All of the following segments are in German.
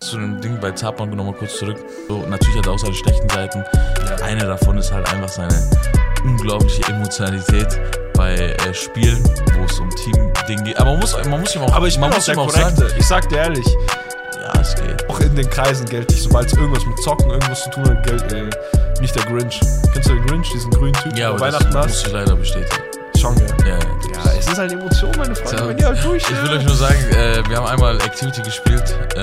Zu dem Ding bei Zapan nochmal kurz zurück. So, natürlich hat er auch seine schlechten Seiten. Eine davon ist halt einfach seine unglaubliche Emotionalität bei äh, Spielen, wo es um Team-Ding geht. Aber man muss, man muss ihm auch, Aber ich man muss ihm auch Korrekte. sagen, Ich sag dir ehrlich, ja, es geht. auch in den Kreisen gelte ich, sobald es irgendwas mit Zocken, irgendwas zu tun hat, gilt äh, nicht der Grinch. Kennst du den Grinch, diesen grünen Typ, Ja, der aber Weihnachten das hast? muss ich leider bestätigen. Schon? Ja, ja. Ja, es ist halt Emotion, meine Freunde. Ja, Wenn ihr halt durch, Ich will euch nur sagen, äh, wir haben einmal Activity gespielt, äh,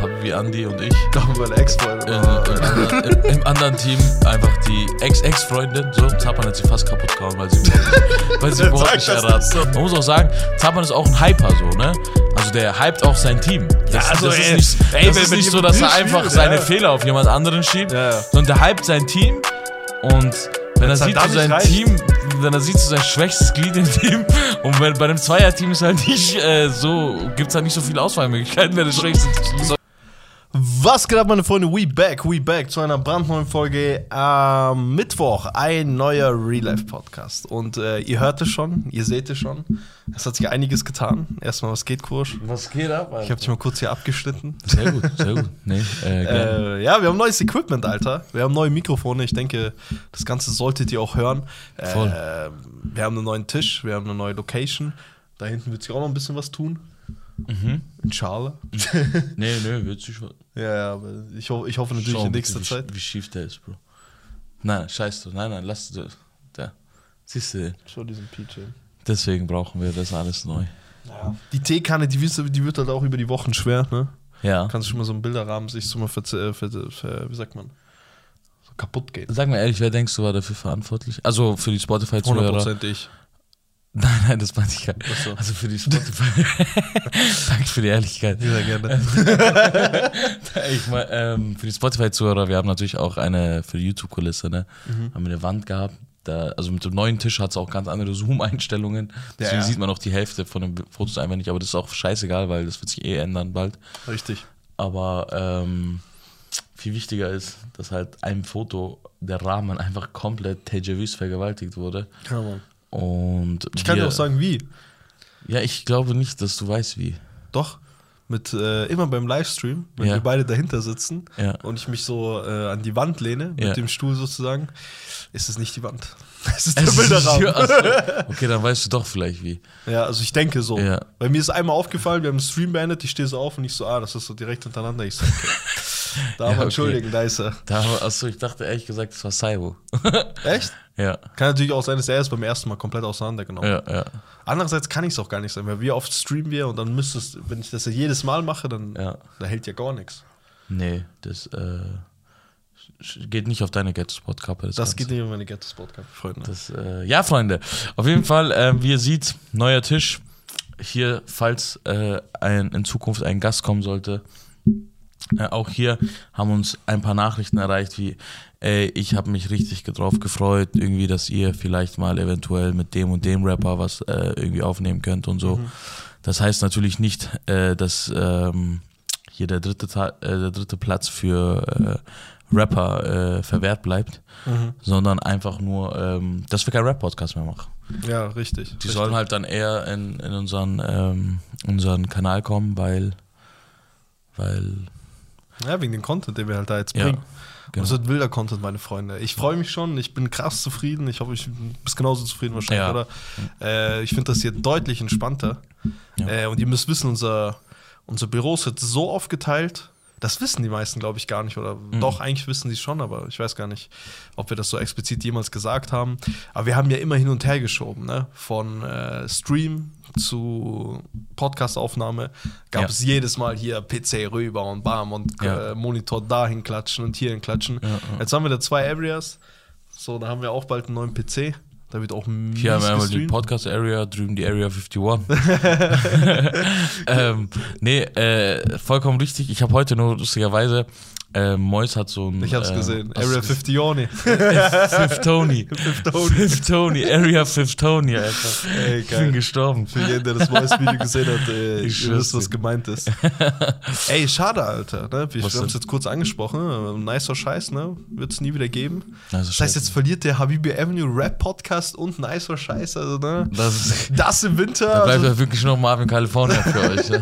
Habibi, Andy und ich. Doch, meine Ex-Freunde. Äh, im, anderen, im, Im anderen Team einfach die Ex-Ex-Freundin, so, Zapan hat sie fast kaputt gehauen, weil sie, weil sie überhaupt nicht das erraten. so. Man muss auch sagen, Zapan ist auch ein Hyper, so, ne? Also der hypt auch sein Team. Das, also, das ey, ist nicht, ey, das wenn- ist nicht so, dass er einfach spielt, seine ja. Fehler auf jemand anderen schiebt, Ja, ja. sondern der hypt sein Team und wenn er sieht, nicht sein. Team, wenn er sieht, so sein schwächstes Glied im Team und wenn, bei einem Zweierteam ist halt nicht äh, so, gibt's halt nicht so viele Auswahlmöglichkeiten, wer das schwächste Team Was geht ab, meine Freunde? We back, we back zu einer brandneuen Folge am Mittwoch. Ein neuer Real Life Podcast. Und äh, ihr hört es schon, ihr seht es schon. Es hat sich einiges getan. Erstmal, was geht, Kursch? Was geht ab? Ich habe dich mal kurz hier abgeschnitten. Sehr gut, sehr gut. Nee, äh. Äh, ja, wir haben neues Equipment, Alter. Wir haben neue Mikrofone. Ich denke, das Ganze solltet ihr auch hören. Äh, Voll. wir haben einen neuen Tisch, wir haben eine neue Location. Da hinten wird sich auch noch ein bisschen was tun. Mhm. In Schale. nee, nee, wird sich schon. ja, ja, aber ich, ho ich hoffe natürlich Schau in bitte, nächster wie, Zeit. Wie schief der ist, Bro. Nein, scheiß du. Nein, nein, lass du. Da. Siehst du den? Schau diesen PJ. Deswegen brauchen wir das alles neu. Ja. Die Teekanne, die, die wird halt auch über die Wochen schwer, ne? Ja. Kannst du schon mal so einen Bilderrahmen sich so mal für, für wie sagt man, so kaputt gehen. Sag mal ehrlich, wer denkst du war dafür verantwortlich? Also für die Spotify-Zuhörer. 100% ich. Nein, nein, das meinte ich gar nicht. So. Also für die Spotify. Danke für die Ehrlichkeit. Sehr gerne. Ich mein, ähm, für die Spotify-Zuhörer, wir haben natürlich auch eine für die YouTube-Kulisse, ne? Mhm. Haben wir eine Wand gehabt. Da, also mit dem neuen Tisch hat es auch ganz andere Zoom-Einstellungen. Deswegen ja. sieht man auch die Hälfte von den Fotos einfach nicht. Aber das ist auch scheißegal, weil das wird sich eh ändern bald. Richtig. Aber ähm, viel wichtiger ist, dass halt ein Foto der Rahmen einfach komplett Tejavis vergewaltigt wurde. Ja, Mann. Und Ich kann wir- dir auch sagen, wie. Ja, ich glaube nicht, dass du weißt, wie. Doch. Mit, äh, immer beim Livestream, wenn Ja. wir beide dahinter sitzen Ja. und ich mich so äh, an die Wand lehne, mit Ja. dem Stuhl sozusagen, ist es nicht die Wand. Es ist Es der ist- Bilderrahmen. Achso. Okay, dann weißt du doch vielleicht wie. Ja, also ich denke so. Ja. Bei mir ist einmal aufgefallen, wir haben den Stream beendet, ich stehe so auf und ich so, ah, das ist so direkt hintereinander. Ich so, okay. Da Ja, okay. entschuldigen, da ist er. Da, achso, ich dachte ehrlich gesagt, das war Saibo. Echt? ja. Kann natürlich auch sein, dass er es beim ersten Mal komplett auseinandergenommen hat. Ja, ja. Andererseits kann ich es auch gar nicht sein, weil wie oft streamen wir und dann müsstest, wenn ich das ja jedes Mal mache, dann Ja. da hält ja gar nichts. Nee, das äh, geht nicht auf deine Get-Spot-Kappe. Das Ganze. geht nicht um meine Get Spot Cup, Freunde. Das, äh, ja, Freunde. Auf jeden Fall, ähm, wie ihr seht, neuer Tisch. Hier, falls äh, ein, in Zukunft ein Gast kommen sollte. Äh, auch hier haben uns ein paar Nachrichten erreicht, wie, ey, ich habe mich richtig drauf gefreut, irgendwie, dass ihr vielleicht mal eventuell mit dem und dem Rapper was äh, irgendwie aufnehmen könnt und so. Das heißt natürlich nicht, äh, dass ähm, hier der dritte, Ta äh, der dritte Platz für äh, Rapper verwehrt bleibt, sondern einfach nur, ähm, dass wir keinen Rap-Podcast mehr machen. Ja, richtig. Die richtig. sollen halt dann eher in, in unseren, ähm, unseren Kanal kommen, weil, weil, Ja, wegen dem Content, den wir halt da jetzt ja, bringen. genau. Das wird wilder Content, meine Freunde. Ich freue mich schon, ich bin krass zufrieden. Ich hoffe, ich bist genauso zufrieden wahrscheinlich, Ja. oder? Äh, ich finde das hier deutlich entspannter. Ja. Äh, und ihr müsst wissen, unser, unser Büro ist jetzt so aufgeteilt. Das wissen die meisten, glaube ich, gar nicht. Oder Mhm. doch, eigentlich wissen sie schon, aber ich weiß gar nicht, ob wir das so explizit jemals gesagt haben. Aber wir haben ja immer hin und her geschoben, ne? Von äh, Stream zu Podcastaufnahme gab Ja. es jedes Mal hier PC rüber und bam und Ja. äh, Monitor dahin klatschen und hierhin klatschen. Ja, ja. Jetzt haben wir da zwei Areas. So, da haben wir auch bald einen neuen PC. Da wird auch mies Hier haben wir einmal die. Podcast-Area, drüben die Area 51. ähm, nee, äh, vollkommen richtig. Ich habe heute nur lustigerweise Äh, Mois hat so ein. Ich hab's äh, gesehen. Area du 50 Oni. Fifth Tony. Fifth Tony. Fifth Tony. Area Fifth Tony, Alter. Ey, Ich geil. bin gestorben. Für jeden, der das Voice-Video gesehen hat, äh, ihr Ich schwör's wisst, was gemeint ist. Ey, schade, Alter. Ne? Wir haben es jetzt kurz angesprochen. Ne? Nicer Scheiß, ne? Wird es nie wieder geben. Also Das heißt, jetzt verliert der Habibi Avenue Rap Podcast und Nicer Scheiß. Also, ne? Das, ist, Das im Winter. da bleibt also, ja wirklich noch Marvin California für euch. Ja.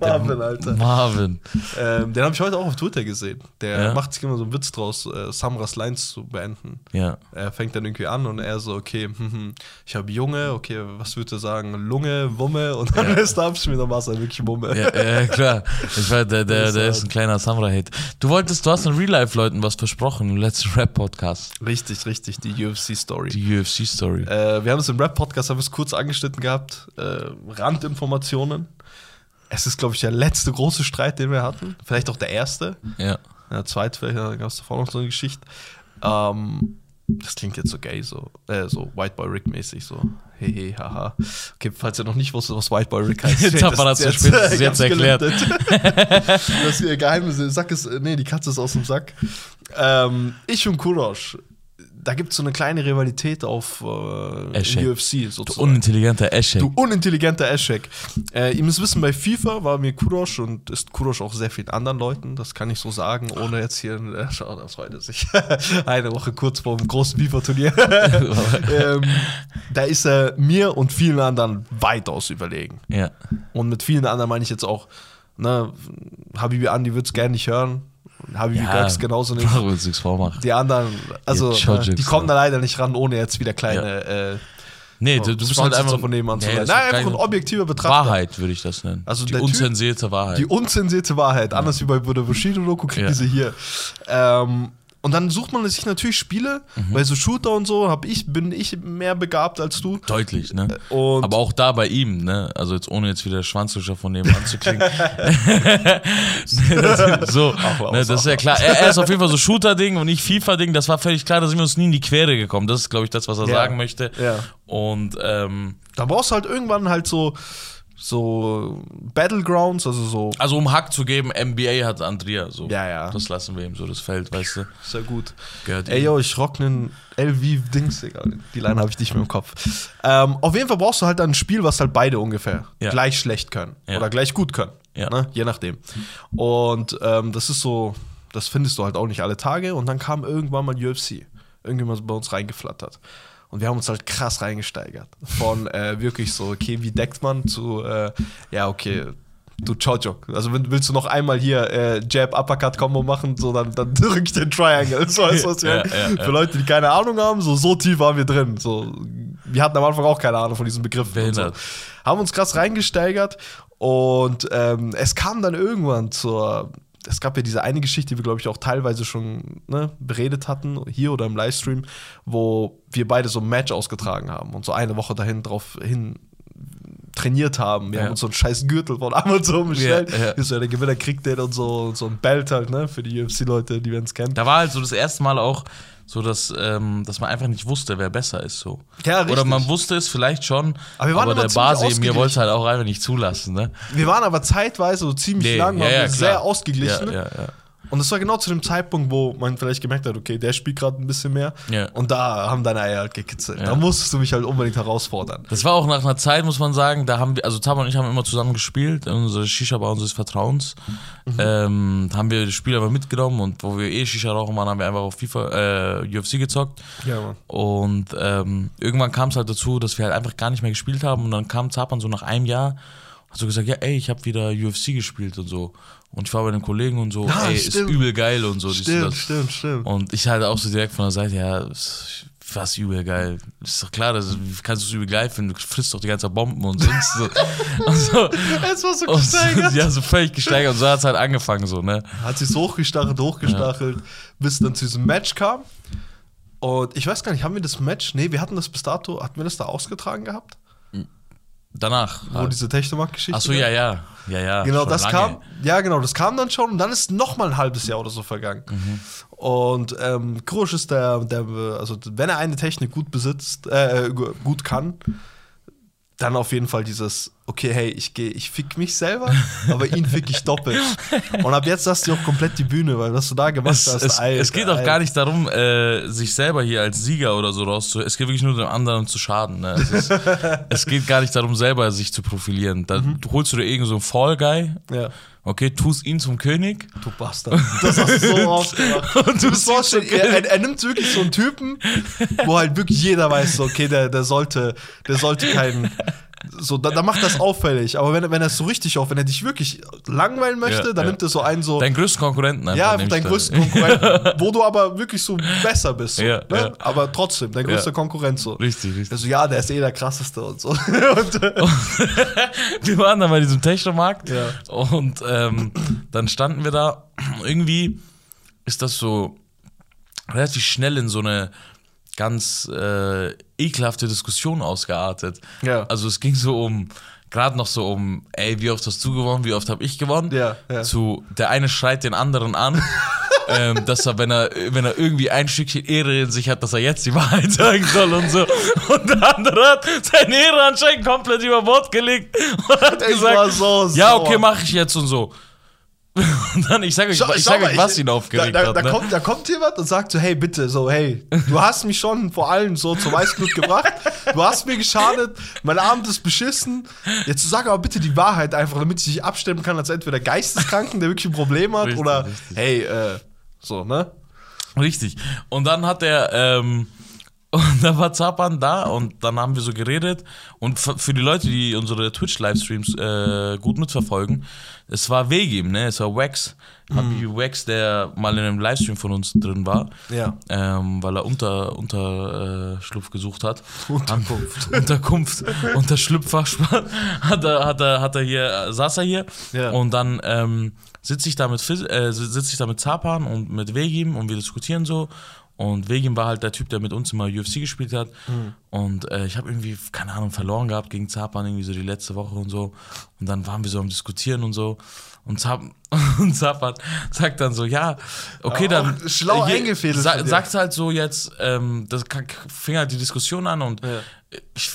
Marvin, Alter. Marvin. Ähm, den habe ich heute auch auf Twitter gesehen. Der Ja? macht sich immer so einen Witz draus, äh, Samras Lines zu beenden. Ja. Er fängt dann irgendwie an und er so, okay, hm, hm, ich habe Junge, okay, was würde er sagen? Lunge, Wumme und dann lässt er abschmieren, dann war es halt wirklich Wumme. Ja, ja, klar. Ich weiß, der, der, der ist ist ein kleiner Samurai-Hit. Du wolltest, du hast den Real-Life-Leuten was versprochen im letzten Rap-Podcast. Richtig, richtig, die UFC-Story. Die UFC-Story. Äh, wir haben es im Rap-Podcast, haben wir es kurz angeschnitten gehabt. Äh, Randinformationen. Es ist, glaube ich, der letzte große Streit, den wir hatten. Vielleicht auch der erste. Ja. Der zweite, vielleicht gab es davor noch so eine Geschichte. Ähm, das klingt jetzt so gay, so, äh, so White Boy Rick mäßig, so hehe, haha. Okay, falls ihr noch nicht wusstet, was White Boy Rick heißt. Tapper hat's ja spätestens jetzt erklärt. das geheime Sack ist, nee, die Katze ist aus dem Sack. Ähm, ich und Kurosh, da gibt es so eine kleine Rivalität auf äh, UFC Du sozusagen. unintelligenter Eschek. Du unintelligenter Eschek. Äh, ihr müsst wissen, bei FIFA war mir Kurosh und ist Kurosh auch sehr vielen anderen Leuten, das kann ich so sagen, ohne jetzt hier, äh, schau, das freut er sich, eine Woche kurz vor dem großen FIFA-Turnier. ähm, da ist er mir und vielen anderen weitaus überlegen. ja. Und mit vielen anderen meine ich jetzt auch, ne, Habibi Andi wird es gerne nicht hören, Habibi Ja, Gags genauso nicht. Brauchen wir uns nichts vormachen. Die anderen, also, ne, Chojiks, die kommen ja. da leider nicht ran, ohne jetzt wieder kleine äh, Nee, du, du bist halt einfach. von nebenan zu Nee, ist Nein, einfach ein objektiver Betrachter. Wahrheit, würde ich das nennen. Also die der Typ- unzensierte Wahrheit. Die unzensierte Wahrheit, anders wie bei Buddha Bushido-Doku, kriegt Ja. diese hier. Ähm, und dann sucht man sich natürlich Spiele, Mhm. bei so Shooter und so hab ich, bin ich mehr begabt als du. Deutlich, ne? Und Aber auch da bei ihm, ne? Also jetzt ohne jetzt wieder Schwanzluscher von nebenan zu klingen. das, so, Ach, ne, das ist ja klar. Er, er ist auf jeden Fall so Shooter-Ding und nicht FIFA-Ding. Das war völlig klar, da sind wir uns nie in die Quere gekommen. Das ist, glaube ich, das, was er Ja. sagen möchte. Ja. Und ähm, da brauchst du halt irgendwann halt so, so Battlegrounds, also so. also um Hack zu geben, NBA hat Andrea. So. Ja, ja. Das lassen wir ihm so, das Feld, weißt du. Sehr gut. Gehört Ey, ihm. yo, ich rock nen LV-Dings, egal. Die Line habe ich nicht mehr im Kopf. Ähm, auf jeden Fall brauchst du halt dann ein Spiel, was halt beide ungefähr Ja. gleich schlecht können. Ja. Oder gleich gut können. Ja. Ne? Je nachdem. Und ähm, das ist so, das findest du halt auch nicht alle Tage. Und dann kam irgendwann mal UFC. Irgendjemand bei uns reingeflattert. Und wir haben uns halt krass reingesteigert. Von äh, wirklich so, okay, wie deckt man zu, äh, ja, okay, du Chojok. Also wenn, willst du noch einmal hier äh, Jab, Uppercut Combo machen, so dann, dann drück ich den Triangle. So, weißt du, was Ja, ja, ja. Für Leute, die keine Ahnung haben, so, so tief waren wir drin. So, wir hatten am Anfang auch keine Ahnung von diesem Begriff. So. Haben uns krass reingesteigert und ähm, es kam dann irgendwann zur. Es gab ja diese eine Geschichte, die wir, glaube ich, auch teilweise schon ne, beredet hatten, hier oder im Livestream, wo wir beide so ein Match ausgetragen haben und so eine Woche dahin drauf hin trainiert haben. Wir Ja. haben uns so einen scheiß Gürtel von Amazon bestellt. Ja, ja. Ist ja der Gewinner kriegt den und so, und so ein Belt halt, ne, für die UFC-Leute, die wir uns kennen. Da war halt so das erste Mal auch so, dass, ähm, dass man einfach nicht wusste, wer besser ist. So. Ja, richtig. Oder man wusste es vielleicht schon, Aber wir waren aber der in mir wollte es halt auch einfach nicht zulassen. Ne? Wir waren aber zeitweise so ziemlich Nee, lang, ja, waren ja, sehr ausgeglichen. Ja, ja, ja. Und es war genau zu dem Zeitpunkt, wo man vielleicht gemerkt hat, okay, der spielt gerade ein bisschen mehr. Ja. Und da haben deine Eier halt gekitzelt. Ja. Da musstest du mich halt unbedingt herausfordern. Das war auch nach einer Zeit, muss man sagen, da haben wir, also Taba und ich haben immer zusammen gespielt, in unserer Shisha-Bar unseres Vertrauens. Mhm. Ähm, haben wir das Spiel aber mitgenommen und wo wir eh Shisha rauchen waren, haben wir einfach auf FIFA, äh, UFC gezockt. Ja, Mann. Und ähm, irgendwann kam es halt dazu, dass wir halt einfach gar nicht mehr gespielt haben. Und dann kam Zapan so nach einem Jahr, hat so gesagt, ja, ey, ich habe wieder UFC gespielt und so. Und ich war bei den Kollegen und so, Ah, ey, stimmt. ist übel geil und so. Stimmt, stimmt, stimmt. Und ich halt auch so direkt von der Seite, ja, was übel geil. Ist doch klar, das kannst du es übel geil finden. Du frisst doch die ganze Zeit Bomben und sonst so. und so. Es war so Und so, gesteigert. ja, so völlig gesteigert. Und so hat es halt angefangen, so, ne? Hat sich so hochgestachelt, hochgestachelt, bis es dann zu diesem Match kam. Und ich weiß gar nicht, haben wir das Match? Nee, wir hatten das bis dato, hatten wir das da ausgetragen gehabt? Danach. Wo diese Technomark-Geschichte? Achso, ja, ja. Ja, ja. Genau, das lange. kam, ja genau, das kam dann schon und dann ist noch mal ein halbes Jahr oder so vergangen. Mhm. Und ähm, Krusch ist der, der, also wenn er eine Technik gut besitzt, äh, gu- gut kann, dann auf jeden Fall dieses, okay, hey, ich gehe, ich fick mich selber, aber ihn fick ich doppelt. Und ab jetzt hast du auch komplett die Bühne, weil was du da gemacht Es, hast, es, Alter, es geht auch Alter. gar nicht darum, äh, sich selber hier als Sieger oder so rauszu. Es geht wirklich nur dem anderen zu schaden. Ne? Es, ist, es geht gar nicht darum, selber sich zu profilieren. Da Mhm. holst du dir irgendeinen so einen Fall Guy, Ja. okay, tust ihn zum König. Du Bastard. Das hast du so oft gemacht. Und Du siehst so er, er, er nimmt wirklich so einen Typen, wo halt wirklich jeder weiß, okay, der, der sollte, der sollte keinen. So, da, da macht das auffällig. Aber wenn, er- wenn er es so richtig auf, wenn er dich wirklich langweilen möchte, Ja, dann ja. nimmt er so einen so. Deinen größten Konkurrenten einfach. ja, deinen da. größten Konkurrenten, wo du aber wirklich so besser bist. So, Ja, ne? Aber trotzdem, dein größter. Konkurrent so. Richtig, richtig. Also ja, der ist eh der krasseste und so. und, äh, wir waren dann bei diesem Technomarkt Ja. und ähm, dann standen wir da. Irgendwie ist das so relativ schnell in so eine ganz äh, ekelhafte Diskussion ausgeartet. Ja. Also es ging so um, gerade noch so um, ey, wie oft hast du gewonnen, wie oft habe ich gewonnen? Ja, ja. Zu, der eine schreit den anderen an. ähm, dass er, wenn er, wenn er irgendwie ein Stückchen Ehre in sich hat, dass er jetzt die Wahrheit sagen soll und so. Und der andere hat seine Ehre anscheinend komplett über Bord gelegt und hat Ich gesagt, so ja, okay, mache ich jetzt und so. Und dann, ich sage euch, Schau- ich sag euch, was ich- ihn aufgeregt da, da, hat. Da, ne? kommt, da kommt jemand und sagt so, hey, bitte, so, hey, du hast mich schon vor allem so zum Weißblut gebracht, du hast mir geschadet, mein Abend ist beschissen, jetzt sag aber bitte die Wahrheit einfach, damit ich dich abstimmen kann als entweder Geisteskranken, der wirklich ein Problem hat, Richtig, oder, richtig. hey, äh, so, ne? Richtig. Und dann hat er, ähm, und da war Zapan da und dann haben wir so geredet. Und für die Leute, die unsere Twitch-Livestreams äh, gut mitverfolgen, es war Wegim, ne? Es war Wax, Happy Wax, der mal in einem Livestream von uns drin war. Ja. Ähm, weil er unter, unter äh, gesucht hat. Unterkunft. Unterkunft, Unterschlüpfer, hat er, hat er, hat er hier, äh, saß er hier Ja. und dann ähm, sitze ich da mit Fis- äh, sitze ich da mit Zapan und mit Vegim und wir diskutieren so und Vegim war halt der Typ, der mit uns immer UFC gespielt hat. Mhm. und äh, ich habe irgendwie, keine Ahnung, verloren gehabt gegen Zapan irgendwie so die letzte Woche und so. Und dann waren wir so am Diskutieren und so und Zap und sagt dann so, ja, okay, Ja, dann schlau hier, eingefädelt sa sagt halt so jetzt, ähm, das fing halt die Diskussion an und Ja. ich,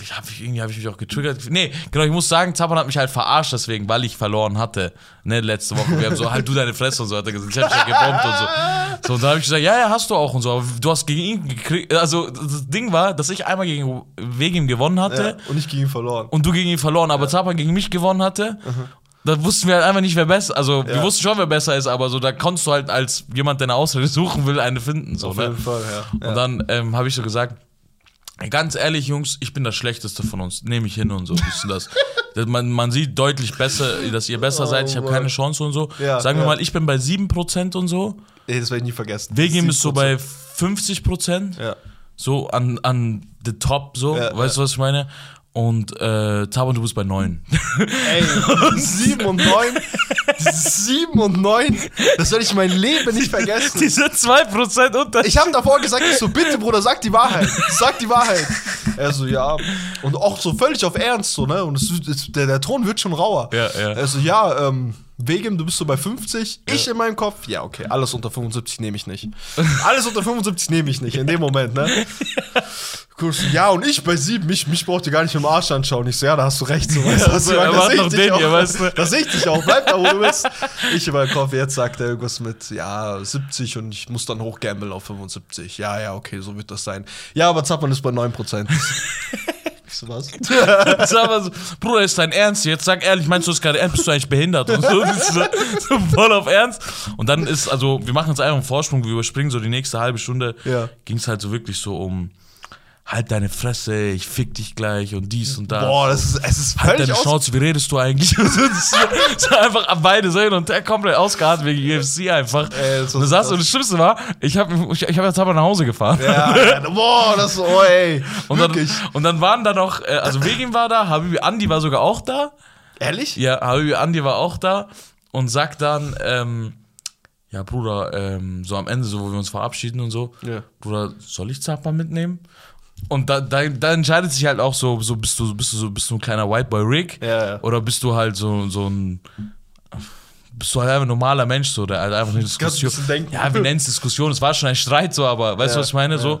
ich hab, irgendwie habe ich mich auch getriggert. Nee, genau, ich muss sagen, Zapan hat mich halt verarscht deswegen, weil ich verloren hatte. Ne, letzte Woche. Wir haben so, halt du deine Fresse und so, hat er gesagt. Ich hab dich ja gebombt und so. So, und da habe ich gesagt, ja, ja, hast du auch und so, aber du hast gegen ihn gekriegt. Also, das Ding war, dass ich einmal gegen wegen ihm gewonnen hatte Ja, und ich gegen ihn verloren. und du gegen ihn verloren, aber Zapan gegen mich gewonnen hatte. Da wussten wir halt einfach nicht, wer besser Also, wir Ja. wussten schon, wer besser ist, aber so, da konntest du halt als jemand, der eine Ausrede suchen will, eine finden. So, Auf ne? jeden Fall, ja. Und dann ähm, habe ich so gesagt, ganz ehrlich, Jungs, ich bin das Schlechteste von uns. Nehme ich hin und so. Wisst ihr das? Man, man sieht deutlich besser, dass ihr besser Oh seid. Ich habe keine Chance und so. Ja, Sagen wir ja. mal, ich bin bei 7% und so. Ey, das werde ich nie vergessen. Wegim ist so 7%. bei 50%. Ja. So an, an the top, so. Ja, weißt du, was ich meine? Und äh, Taban, du bist bei 9. Ey, 7 und 9. 7 und 9. Das werde ich mein Leben nicht vergessen. Diese 2% Unterschied. Ich habe davor gesagt, ich so, bitte, Bruder, sag die Wahrheit. Sag die Wahrheit. Er so, ja. Und auch so völlig auf Ernst, so, ne? Und es, es, der, der Ton wird schon rauer. Ja, ja. Er so, ja, ähm, Wegem, du bist so bei 50. Ich in meinem Kopf, ja, okay, alles unter 75 nehme ich nicht. Alles unter 75 nehme ich nicht, in dem Moment, ne? Ja, und ich bei 7, mich, mich braucht ihr gar nicht dem Arsch anschauen. Ich so, ja, da hast du recht. So, weißt du, was ich er meine? Da macht seh ich noch dich den auch. hier, weißt du? Da sehe ich dich auch. Bleib da, wo du bist. Ich in meinem Kopf, jetzt sagt er irgendwas mit, ja, 70 und ich muss dann hochgambeln auf 75. Ja, ja, okay, so wird das sein. Ja, aber Zappmann ist bei 9%. Ich so, was? Aber so, Bruder, ist dein Ernst? Jetzt sag ehrlich, meinst du das gerade ernst? Bist du eigentlich behindert? Und so, so voll auf Ernst. Und dann ist, also, wir machen jetzt einfach einen Vorsprung, wir überspringen so die nächste halbe Stunde. Ja. Ging es halt so wirklich so um, halt deine Fresse, ich fick dich gleich und dies und das. Boah, das ist, es ist Halt völlig deine aus Schnauze, wie redest du eigentlich? So, das ist so, so einfach an beide Seiten und der komplett ausgeharrt wegen UFC einfach. Ey, das ist und, das und das Schlimmste war, ich habe ich, ich hab jetzt aber nach Hause gefahren. Ja, boah, das so, oh, ey. Und dann, und dann waren da noch, äh, also Wegin war da, Habibi Andi war sogar auch da. Ehrlich? Ja, Habibi Andi war auch da und sagt dann, ähm, ja, Bruder, ähm, so am Ende, so wo wir uns verabschieden und so, Ja. Bruder, soll ich Zappa mitnehmen? Und da, da, da entscheidet sich halt auch so, so bist du, bist du so, bist du ein kleiner White Boy Rick? Ja, ja. Oder bist du halt so, so ein, bist du halt einfach ein normaler Mensch, so, der halt einfach eine ein Diskussion. denken. Ja, wir nennen es Diskussion, es war schon ein Streit, so, aber weißt du, was ich meine? So.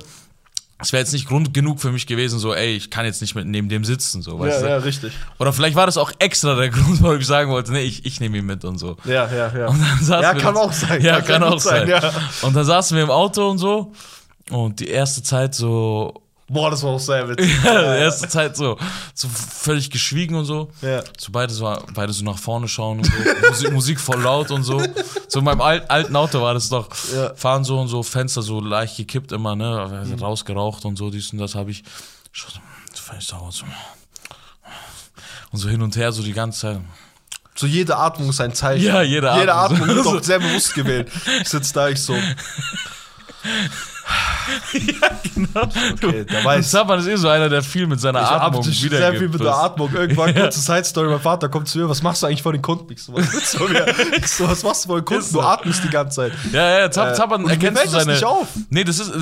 es wäre jetzt nicht Grund genug für mich gewesen, so, ey, ich kann jetzt nicht mit neben dem sitzen, so, weißt Ja, du? ja, richtig. Oder vielleicht war das auch extra der Grund, warum ich sagen wollte, nee, ich, ich nehme ihn mit und so. Ja, ja, ja. Und dann saßen Ja, wir kann auch sein. Ja, Kann kann, auch sein, sein. ja. Und dann saßen wir im Auto und so. Und die erste Zeit so, Boah, das war auch sehr witzig. ja, erste Zeit so, so völlig geschwiegen und so. Ja. So beide so, beide so nach vorne schauen und so. Musik, Musik voll laut und so. So in meinem alt, alten Auto war das doch. Ja. Fahren so und so, Fenster so leicht gekippt immer, ne? Also Rausgeraucht und so, dies und das habe ich. So, sauer. So. Und so hin und her, so die ganze Zeit. So jede Atmung ist ein Zeichen. Ja, jede Jede Atmung. Atmung wird auch sehr bewusst gewählt. Ich sitze da, ich so. Genau. Okay, da weiß ist eh so einer, der viel mit seiner ich Atmung hab wiedergibt. sehr viel mit der? Atmung. Irgendwann kurze Side-Story. Mein Vater kommt zu mir, was machst du eigentlich vor den Kunden? Ich so, was, ich so, was machst du vor den Kunden? So. Du atmest die ganze Zeit. Ja, ja, Zap, Äh, mir erkennst du fällt das seine. nicht auf. Nee, das ist,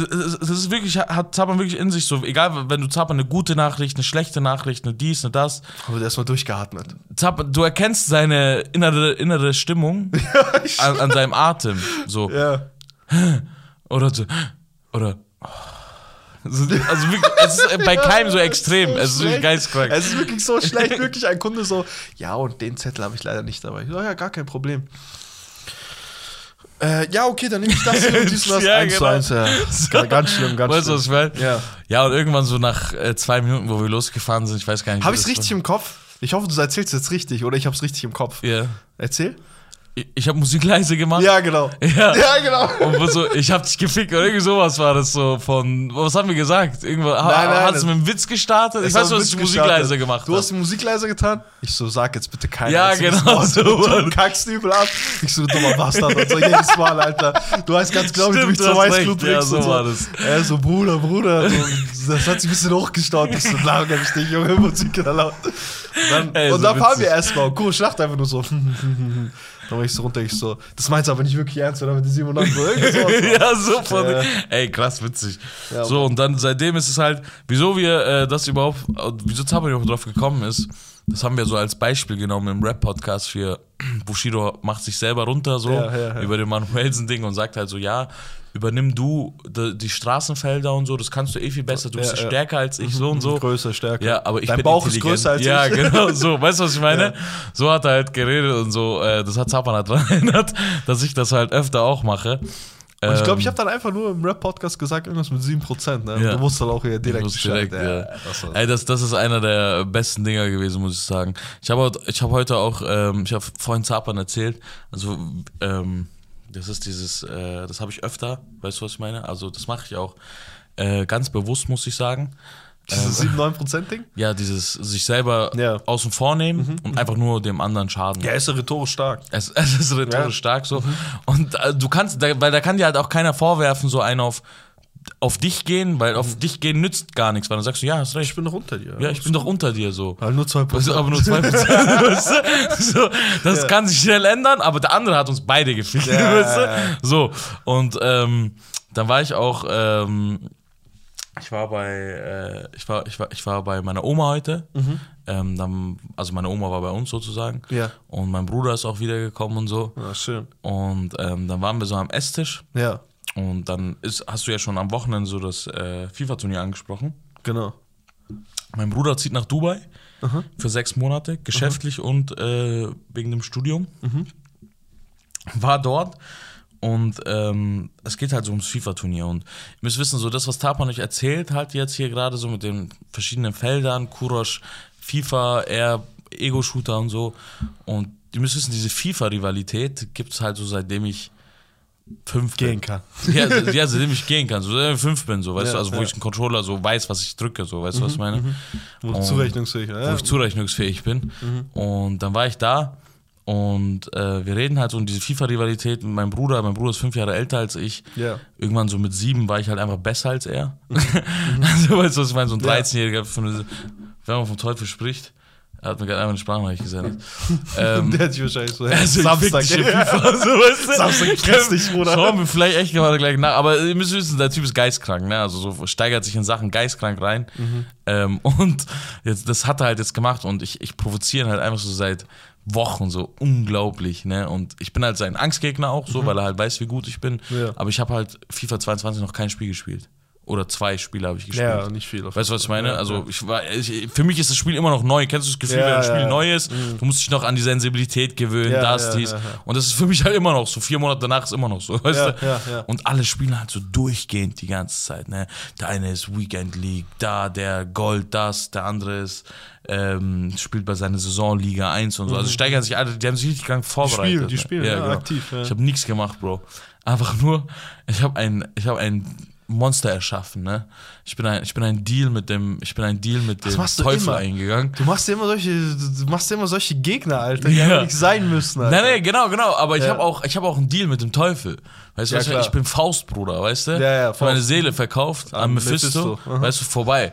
das ist wirklich, hat Zappern wirklich in sich so, egal, wenn du Zappern eine gute Nachricht, eine schlechte Nachricht, eine dies, eine das, Aber der ist mal durchgeatmet. Zappern, du erkennst seine innere, innere Stimmung an, an seinem Atem, so. Ja. Oder so, oder. So, Also wirklich, es ist bei keinem so extrem, es ist wirklich schlecht. geistkrank. Es ist wirklich so schlecht, wirklich ein Kunde so, ja, und den Zettel habe ich leider nicht dabei. Ich so, ja, gar kein Problem. Äh, ja, okay, dann nehme ich das hier und dies und das. Ja, eins genau. eins, ja. Ga- Ganz schlimm, ganz Weißt du, was schlimm. ich meine? Ja. Ja, und irgendwann so nach äh, zwei Minuten, wo wir losgefahren sind, ich weiß gar nicht. Habe ich es richtig im Kopf? Ich hoffe, du erzählst jetzt richtig oder ich habe es richtig im Kopf. war. Ja. Erzähl? Ich, ich habe Musik leise gemacht. Ja, genau. Ja. Ja, genau. Und so, ich hab dich gefickt oder irgendwie sowas war das so von, was haben wir gesagt? Irgendwo, ha, Nein, nein, das- du mit einem Witz gestartet? Ich weiß, du hast die Musik leise gemacht. Du hast die Musik leise getan? Ich so, sag jetzt bitte keiner. Ja, genau Wort. so, Du kackst übel ab. Ich so, du dummer Bastard. Und so jedes Mal, Alter. Du weißt ganz genau, wie du mich hast Weißglut recht. Ja, bringst. so und so. war das. Er so, Bruder, Bruder. So, das hat sich ein bisschen hochgestaut. Ich so, na, kenn ich nicht, Junge, Musik da laut. Und dann, Ey, und so dann fahren wir erstmal. Kuro schlacht einfach nur so. Dann war ich so runter, ich so, das meinst du aber nicht wirklich ernst, oder mit den 700 so, irgendwie sowas. ja, so von, Ja. ey, krass witzig. Ja, so, und dann seitdem ist es halt, wieso wir äh, das überhaupt, wieso Zappa überhaupt drauf gekommen ist, das haben wir so als Beispiel genommen im Rap-Podcast für Bushido macht sich selber runter, so, Ja, ja, ja. über den Manuelsen-Ding und sagt halt so, ja, übernimm du die, Straßenfelder und so, das kannst du eh viel besser, du bist Ja, ja, ja. stärker als ich, so und so. Größer, stärker. Ja, aber ich Dein bin Bauch ist größer als ja, ich. genau, so. Weißt du, was ich meine? Ja. So hat er halt geredet und so. Äh, das hat Zapan halt daran erinnert, dass ich das halt öfter auch mache. Und ich glaube, ich Ähm, habe dann einfach nur im Rap-Podcast gesagt, irgendwas mit 7%. Ne? Ja. Du wusstest dann auch hier direkt Bescheid. direkt, ja. das war- Ey, das, das ist einer der besten Dinger gewesen, muss ich sagen. Ich habe ich hab heute auch, ähm, ich habe vorhin Zapan erzählt, also ähm, das ist dieses, äh, das habe ich öfter, weißt du, was ich meine? Also das mache ich auch äh, ganz bewusst, muss ich sagen. Dieses 7-9%-Ding? Ja, dieses sich selber Ja. außen vornehmen und einfach nur dem anderen schaden. Ja, ist ja rhetorisch stark. Es, es ist rhetorisch Ja. stark so. Und äh, du kannst, da, weil da kann dir halt auch keiner vorwerfen, so einen auf, auf dich gehen, weil auf dich gehen nützt gar nichts, weil dann sagst du, ja, hast recht. Ich bin noch unter dir. Ja, ich bin doch unter dir so. Halt nur 2%. Das ist aber nur 2%. weißt du? so, das kann sich schnell ändern, aber der andere hat uns beide gefickt. Ja, weißt du? ja, ja. So, und ähm, dann war ich auch, ähm, ich war bei, äh, ich war, ich war, ich war bei meiner Oma heute. Ähm, dann, also meine Oma war bei uns sozusagen. Ja. Und mein Bruder ist auch wiedergekommen und so. Ja, schön. Und ähm, dann waren wir so am Esstisch. Ja, Und dann ist, hast du ja schon am Wochenende so das äh, FIFA-Turnier angesprochen. genau. Mein Bruder zieht nach Dubai für sechs Monate, geschäftlich und äh, wegen dem Studium. War dort und ähm, es geht halt so ums FIFA-Turnier. Und ihr müsst wissen, so das, was Tapan euch erzählt, halt jetzt hier gerade so mit den verschiedenen Feldern, Kurosch, FIFA, Air, Ego-Shooter und so. Und ihr müsst wissen, diese FIFA-Rivalität gibt es halt so seitdem ich fünf bin. Gehen kann. Ja, se- ja, seitdem ich gehen kann, so seitdem ich fünf bin, so, weißt Ja, du, also wo ja. ich einen Controller so weiß, was ich drücke, so, weißt du, was ich meine? Wo Und- zurechnungsfähig. Wo Ja, ich zurechnungsfähig bin. Und dann war ich da und äh, wir reden halt so um diese FIFA-Rivalität mit meinem Bruder. Mein Bruder ist fünf Jahre älter als ich. Ja. Irgendwann so mit sieben war ich halt einfach besser als er. also, weißt du, was ich meine? So ein Ja. 13-Jähriger, von der- wenn man vom Teufel spricht, er hat mir gerade einfach eine Sprachnachricht gesendet. ähm, Der hat sich wahrscheinlich so, hey, Samstag. so, weißt du? Samstag fress dich, Bruder. Schauen wir vielleicht echt gerade gleich nach. Aber ihr müsst wissen, der Typ ist geistkrank, ne? Also so steigert sich in Sachen geistkrank rein. Mhm. Ähm, und jetzt, das hat er halt jetzt gemacht und ich, ich provoziere ihn halt einfach so seit Wochen so unglaublich, ne? Und ich bin halt sein Angstgegner auch so, weil er halt weiß, wie gut ich bin. Mhm. Ja. Aber ich habe halt FIFA 22 noch kein Spiel gespielt. Oder zwei Spiele habe ich gespielt. Ja, nicht viel. Weißt du, was ich meine? Also ich war, ich, für mich ist das Spiel immer noch neu. Kennst du das Gefühl, Ja, wenn ein Spiel ja, neu ist, du musst dich noch an die Sensibilität gewöhnen, Ja, das, dies. Und das ist für mich halt immer noch so. Vier Monate danach ist immer noch so, weißt du? Und alle spielen halt so durchgehend die ganze Zeit. Ne? Der eine ist Weekend League, da der Gold, das, der andere ist ähm, spielt bei seiner Saison Liga 1 und so. Also steigern sich alle, die haben sich richtig lang vorbereitet. spielen, die ne? spielen, ja, aktiv, ja. Ich habe nichts gemacht, Bro. Einfach nur, ich habe ein, ich habe ein Monster erschaffen, ne? Ich bin ein, ich bin ein Deal mit dem, ich bin ein Deal mit dem Teufel immer. eingegangen. Du machst dir immer solche, du machst immer solche Gegner, Alter, die Ja. einfach nicht sein müssen, Alter. Nein, nein, genau, genau. Aber ich Ja. habe auch, ich habe auch einen Deal mit dem Teufel. Weißt du, Ja, ich, ich bin Faustbruder, weißt du? Ja, ja, Ich hab meine Faust. Seele verkauft an An Mephisto. Mephisto. Weißt du, vorbei.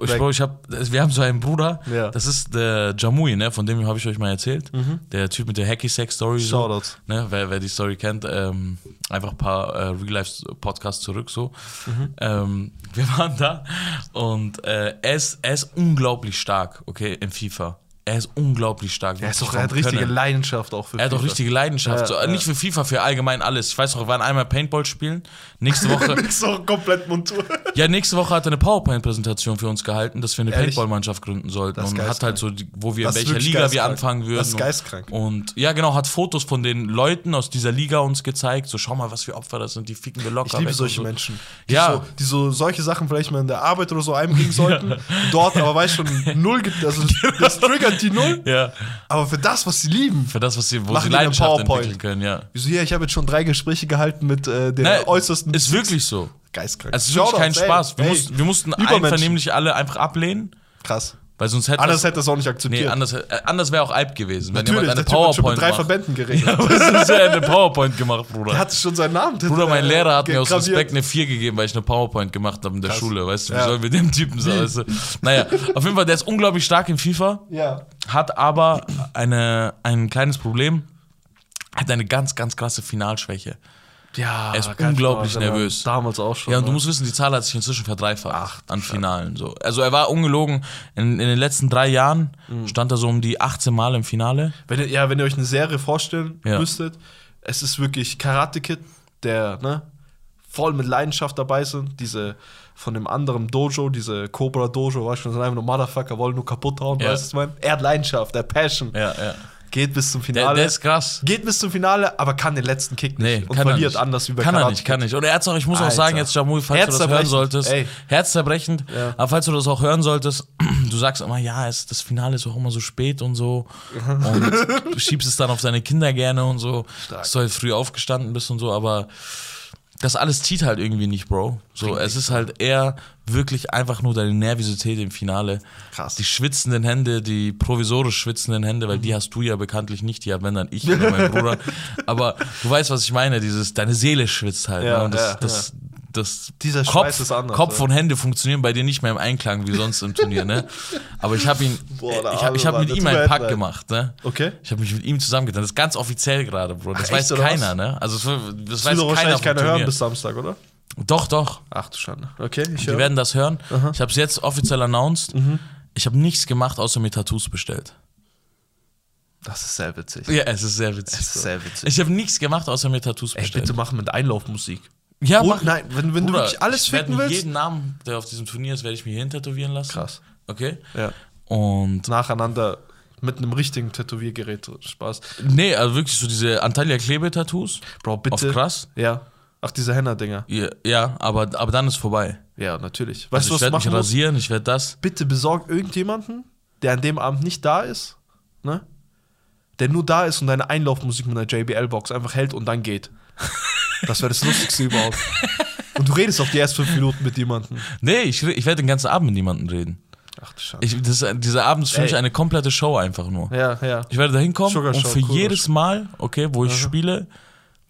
Ich, ich hab, wir haben so einen Bruder, Ja. das ist der Jamui, ne? Von dem habe ich euch mal erzählt. Der Typ mit der Hacky Sex Story. So, Mhm. Shoutouts. ne? wer, wer die Story kennt, ähm, einfach ein paar äh, Real Life Podcasts zurück so. Mhm. Ähm, wir waren da und äh, er, ist, er ist unglaublich stark, okay, im FIFA. Er ist unglaublich stark. Er, ist doch, er hat richtige Können. Leidenschaft auch für Er hat auch richtige Leidenschaft. Ja, so, ja. Nicht für FIFA, für allgemein alles. Ich weiß noch, wir waren einmal Paintball spielen. Nächste Woche, ist doch komplett Montur. ja, nächste Woche hat er eine PowerPoint-Präsentation für uns gehalten, dass wir eine? Paintball-Mannschaft gründen sollten. Und hat halt so, wo wir, Das in welcher Liga wir geistkrank. anfangen würden. Das ist geistkrank. Und ja, genau, hat Fotos von den Leuten aus dieser Liga uns gezeigt. So, schau mal, was für Opfer das sind. Die ficken wir locker. Ich liebe solche so. Menschen. Die Ja. So, die so solche Sachen vielleicht mal in der Arbeit oder so einbringen sollten. Dort aber weiß schon null, gibt- also das triggert die null. Ja, Aber für das, was sie lieben. für das, was sie, wo sie Leidenschaft PowerPoint. entwickeln können, ja. Wieso hier, ich habe jetzt schon drei Gespräche gehalten mit äh, der Nein, äußersten ist wirklich so. geistkrank. Es ist wirklich kein Spaß. Wir, mussten, wir mussten einvernehmlich alle einfach ablehnen, Krass. Weil sonst hätte Anders das- hätte das auch nicht Nee, akzeptiert. anders, äh, anders wäre auch Alp gewesen. Wenn Natürlich, jemand eine hat schon PowerPoint mit drei macht. Verbänden geredet. Ja, was ist ja eine PowerPoint gemacht, Bruder? Der hatte schon seinen Namen. Bruder, mein Lehrer hat mir aus. Respekt eine 4 gegeben, weil ich eine PowerPoint gemacht habe in der Krass. Schule. Weißt du, wie Ja. sollen wir dem Typen sagen? Weißt du? Naja, auf jeden Fall, der ist unglaublich stark in FIFA, Ja. hat aber eine, ein kleines Problem, hat eine ganz, ganz krasse Finalschwäche. Ja, Er ist unglaublich erinnern. nervös. Damals auch schon. Ja, und du ne? musst wissen, die Zahl hat sich inzwischen verdreifacht Ach, an Finalen. So. Also er war ungelogen, in, in den letzten drei Jahren Mhm. stand er so um die 18 Mal im Finale. Wenn ihr, ja, wenn ihr euch eine Serie vorstellen Ja. müsstet, es ist wirklich Karate Kid, der ne, voll mit Leidenschaft dabei sind. Diese von dem anderen Dojo, diese Cobra Dojo, weißt du, sind einfach nur Motherfucker, wollen nur kaputt hauen, Ja. weißt du, was ich meine? Er hat Leidenschaft, der hat Passion. Ja, ja. Geht bis zum Der, Finale. der ist krass. geht bis zum Finale, aber kann den letzten Kick nicht. Nee, und kann er verliert anders wie bei Kann er Karate nicht, kann nicht. Und er hat's auch, ich muss auch Alter. sagen, jetzt Jamui, falls du das hören solltest, ey. herzzerbrechend, Ja. aber falls du das auch hören solltest, du sagst immer, ja, es, das Finale ist auch immer so spät und so und du schiebst es dann auf deine Kinder gerne und so, Stark. dass du halt früh aufgestanden bist und so, aber das alles zieht halt irgendwie nicht, Bro. So, es ist halt eher wirklich einfach nur deine Nervosität im Finale. Krass. Die schwitzenden Hände, die provisorisch schwitzenden Hände, weil die hast du ja bekanntlich nicht, die hat wenn dann ich oder mein Bruder. Aber du weißt, was ich meine, dieses, deine Seele schwitzt halt. Ja, ne? Und das, ja, das, das Dieser Kopf, anders, Kopf und Hände funktionieren bei dir nicht mehr im Einklang wie sonst im Turnier, ne? Aber ich habe ihn, Boah, ich habe hab mit ihm einen leid. gemacht, ne? Okay. Ich habe mich mit ihm zusammengetan. Das ist ganz offiziell gerade, Bro. Das Ach, weiß echt, keiner, was? ne? Also das, das Das weiß keiner wahrscheinlich vom keiner hören bis Samstag, oder? Doch, doch. Ach du Schande. Okay, ich Die höre. werden das hören. Ich habe es jetzt offiziell announced. Ich habe nichts gemacht, außer mir Tattoos bestellt. Das ist sehr witzig. Ja, es ist sehr witzig. Es ist sehr witzig. Ich habe nichts gemacht, außer mir Tattoos Ey, bestellt. bitte machen mit Einlaufmusik. Ja, Und, mach. nein, wenn, wenn du Bruder, wirklich alles ich ficken willst. jeden Namen, der auf diesem Turnier ist, werde ich mir hier tätowieren lassen. Krass. Okay. Ja. Und Nacheinander mit einem richtigen Tätowiergerät. Spaß. nee, also wirklich so diese Antalya Klebe-Tattoos. Bro, bitte. Auf krass. Ja. Ach, diese Henna-Dinger. Ja, ja, aber, aber dann ist vorbei. Ja, natürlich. Weißt Also du, ich was du werde mich musst? rasieren, ich werde das. Bitte besorg irgendjemanden, der an dem Abend nicht da ist, ne? Der nur da ist und deine Einlaufmusik mit einer JBL-Box einfach hält und dann geht. Das wäre das Lustigste überhaupt. Und du redest auch die ersten fünf Minuten mit jemandem. Nee, ich, ich werde den ganzen Abend mit niemandem reden. Ach du Scheiße. Ich, das, dieser Abend ist für Ey. mich eine komplette Show einfach nur. Ja, ja. Ich werde da hinkommen Sugar und Show, für Sugar jedes. Mal, okay, wo ich spiele,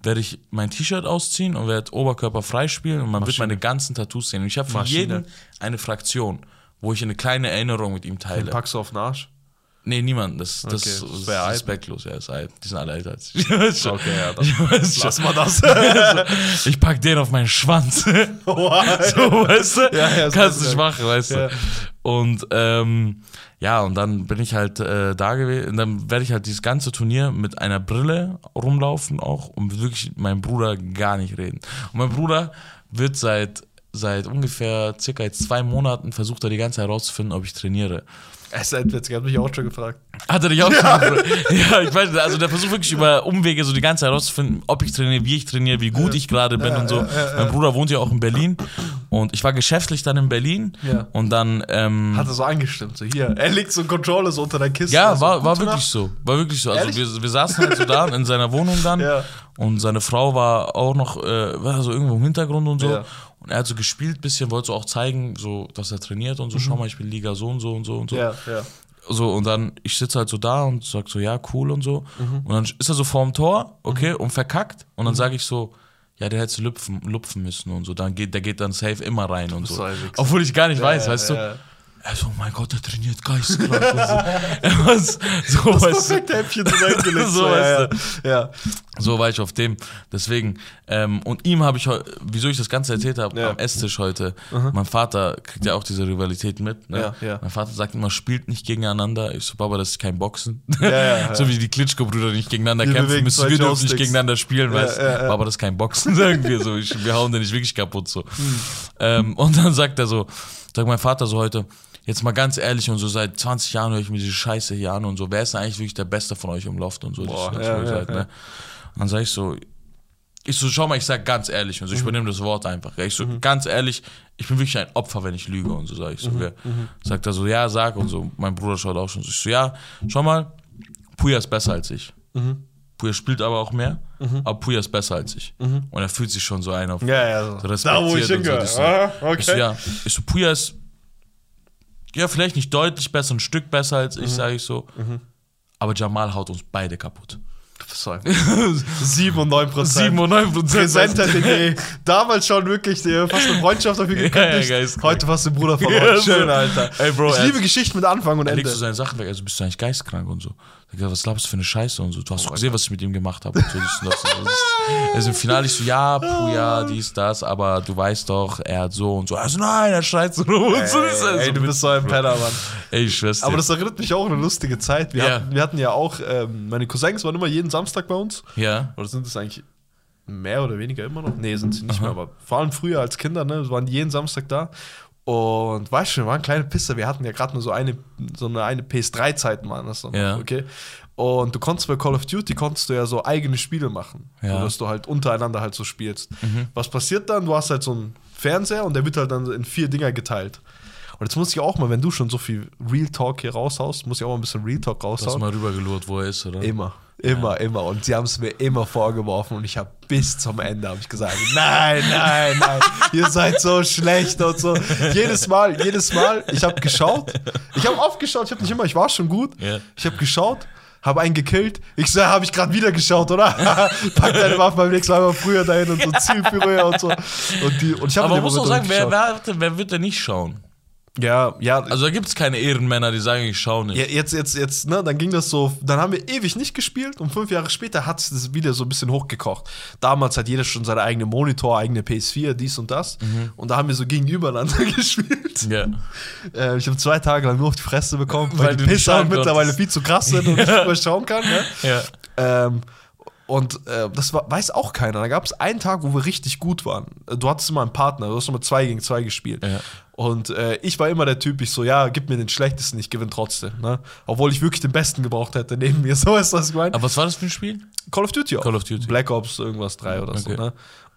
werde ich mein T-Shirt ausziehen und werde Oberkörper frei spielen und man wird Maschine. meine ganzen Tattoos sehen. Und ich habe für Maschine. jeden eine Fraktion, wo ich eine kleine Erinnerung mit ihm Den teile. packst du auf den Arsch. Nee, niemand. Das, das, Okay, das das ist wär alt. respektlos. Ja, ist alt. Die sind alle älter als ich. Okay, ja, dann. Lass mal das. Ich pack den auf meinen Schwanz. Wow. so, weißt du? Ja, ja, Kannst nicht ich. machen, weißt Ja. du? Und ähm, ja, und dann bin ich halt äh, da gewesen. Und dann werde ich halt dieses ganze Turnier mit einer Brille rumlaufen auch und wirklich mit meinem Bruder gar nicht reden. Und mein Bruder wird seit seit ungefähr circa jetzt zwei Monaten versucht er die ganze Zeit herauszufinden, ob ich trainiere. Es ist ein Witz, ich hab mich auch schon gefragt. Hat er dich auch schon gefragt? Ja, ich weiß, also der versucht wirklich über Umwege so die ganze Zeit herauszufinden, ob ich trainiere, wie ich trainiere, wie gut ich gerade bin und so. Mein Bruder wohnt ja auch in Berlin und ich war geschäftlich dann in Berlin Ja. und dann ähm, Hat er so angestimmt, so hier. Er legt so einen Controller so unter der Kiste. ja, so, war, war wirklich so. War wirklich so. Also wir, wir saßen halt so da in seiner Wohnung dann Ja. und seine Frau war auch noch, äh, war so irgendwo im Hintergrund und so. Und er hat so gespielt bisschen, wollte so auch zeigen, so, dass er trainiert und so, schau mal, ich bin Liga so und so und so und so. Mhm. Ja, ja. So, und dann, ich sitze halt so da und sag so, ja, cool und so. Mhm. Und dann ist er so vorm Tor, okay, und verkackt. Und dann sage ich so, ja, der hätte lupfen, lupfen müssen und so. Dann geht, der geht dann safe immer rein und so. ein. Obwohl ich gar nicht weiß, Ja, weißt ja, du. Er so, oh mein Gott, der trainiert geistkrank. so. Er war so, so, weißt du. Perfekte Häppchen so reingelegt. So, ja, weißt ja. ja. So war ich auf dem. Deswegen, ähm, und ihm habe ich heute, wieso ich das Ganze erzählt habe, Ja. am Esstisch heute, mein Vater kriegt ja auch diese Rivalität mit. Ne? Ja, ja. Mein Vater sagt immer, spielt nicht gegeneinander. Ich so, Baba, das ist kein Boxen. Ja, ja, so wie die Klitschko-Brüder nicht gegeneinander Wir kämpfen müssen. Wir dürfen nicht gegeneinander spielen, weißt du. Baba, das ist kein Boxen, sagen wir so. Ich, wir hauen den nicht wirklich kaputt so. Hm. Ähm, und dann sagt er so, sagt mein Vater so heute, jetzt mal ganz ehrlich und so seit 20 Jahren höre ich mir diese Scheiße hier an und so, wer ist denn eigentlich wirklich der Beste von euch im Loft und so. Boah, ja, ja, halt, ja. ne? Und dann sage ich so, ich so, schau mal, ich sag ganz ehrlich und so, ich Mhm. übernehme das Wort einfach. Ich so, ganz ehrlich, ich bin wirklich ein Opfer, wenn ich lüge und so, sage ich so. Mhm. gell. Sagt er so, ja, sag und so. Mein Bruder schaut auch schon so. Ich so, ja, schau mal, Puya ist besser als ich. Mhm. Puya spielt aber auch mehr, aber Puya ist besser als ich. Und er fühlt sich schon so ein auf Ja, ja. So. so respektiert Da, wo ich und so. hingehöre. So, Ah, ich so, okay. ja, ich so, Puya ist ja vielleicht nicht deutlich besser, ein Stück besser als Mhm. ich, sage ich so. Aber Jamal haut uns beide kaputt. So. 7 und 9 Prozent. 7 und 9 Prozent. Präsenter denn je. Damals schon wirklich fast eine Freundschaft dafür Ja, gekündigt. ja, geistkrank. Heute fast den Bruder verloren. Ja. Schön, Alter. Ey, Bro, ich liebe Geschichten mit Anfang und Ende. legst du seine Sachen weg, also bist du eigentlich geistkrank und so. Was glaubst du für eine Scheiße und so. Du hast Oh doch gesehen, was ich mit ihm gemacht habe. So, das. Das Also im Finale ich so, ja, Puja, dies, das, aber du weißt doch, er hat so und so. Also nein, er schreit so rum und so. Das ist Ey, also ey, du bist so ein Penner, Mann. Ey, dir. Aber das erinnert mich auch an eine lustige Zeit. Wir, Ja. hatten, wir hatten ja auch, ähm, meine Cousins waren immer jeden Samstag bei uns. ja. Oder sind es eigentlich mehr oder weniger immer noch? Nee, sind sie nicht mehr, aber vor allem früher als Kinder, ne, waren die jeden Samstag da. Und weißt du, wir waren kleine Pisser, wir hatten ja gerade nur so eine, so eine, eine PS3-Zeiten waren das Ja. okay? Und du konntest bei Call of Duty, konntest du ja so eigene Spiele machen, Ja. so dass du halt untereinander halt so spielst. Was passiert dann? Du hast halt so einen Fernseher und der wird halt dann in vier Dinger geteilt. Und jetzt muss ich auch mal, wenn du schon so viel Real Talk hier raushaust, muss ich auch mal ein bisschen Real Talk Du hast raushauen. mal rübergelurrt, wo er ist, oder? Immer, immer, immer. Und sie haben es mir immer vorgeworfen und ich habe bis zum Ende habe ich gesagt, nein, nein, nein, ihr seid so schlecht und so. Jedes Mal, jedes Mal, ich habe geschaut, ich habe oft geschaut, ich habe nicht immer, ich war schon gut. Ja. Ich habe geschaut, habe einen gekillt. Ich so, habe ich gerade wieder geschaut, oder? Pack deine Waffe beim nächsten Mal mal früher dahin und so Zielführer und so. Und, die, und ich Aber man muss auch sagen, wer, wer, wer wird denn nicht schauen? Ja, ja, Also da gibt es keine Ehrenmänner, die sagen, ich schaue nicht. Ja, jetzt, jetzt, jetzt, ne, dann ging das so, dann haben wir ewig nicht gespielt und fünf Jahre später hat es das wieder so ein bisschen hochgekocht. Damals hat jeder schon seine eigene Monitor, eigene PS4, dies und das. Und da haben wir so gegeneinander gespielt. Ja. Äh, ich habe zwei Tage lang nur auf die Fresse bekommen, weil, Weil die Pisser mittlerweile viel zu krass sind und nicht mehr schauen kann. Ne? Ja. Ähm, und äh, das war, weiß auch keiner. Da gab es einen Tag, wo wir richtig gut waren. Äh, Du hattest immer einen Partner, du hast immer zwei gegen zwei gespielt. Ja. Und äh, ich war immer der Typ, ich so, ja, gib mir den schlechtesten, ich gewinne trotzdem. Ne? Obwohl ich wirklich den besten gebraucht hätte neben mir. So ist das gemeint. Aber was war das für ein Spiel? Call of Duty auch. Call of Duty. Black Ops irgendwas 3 oder Okay. so. Ne?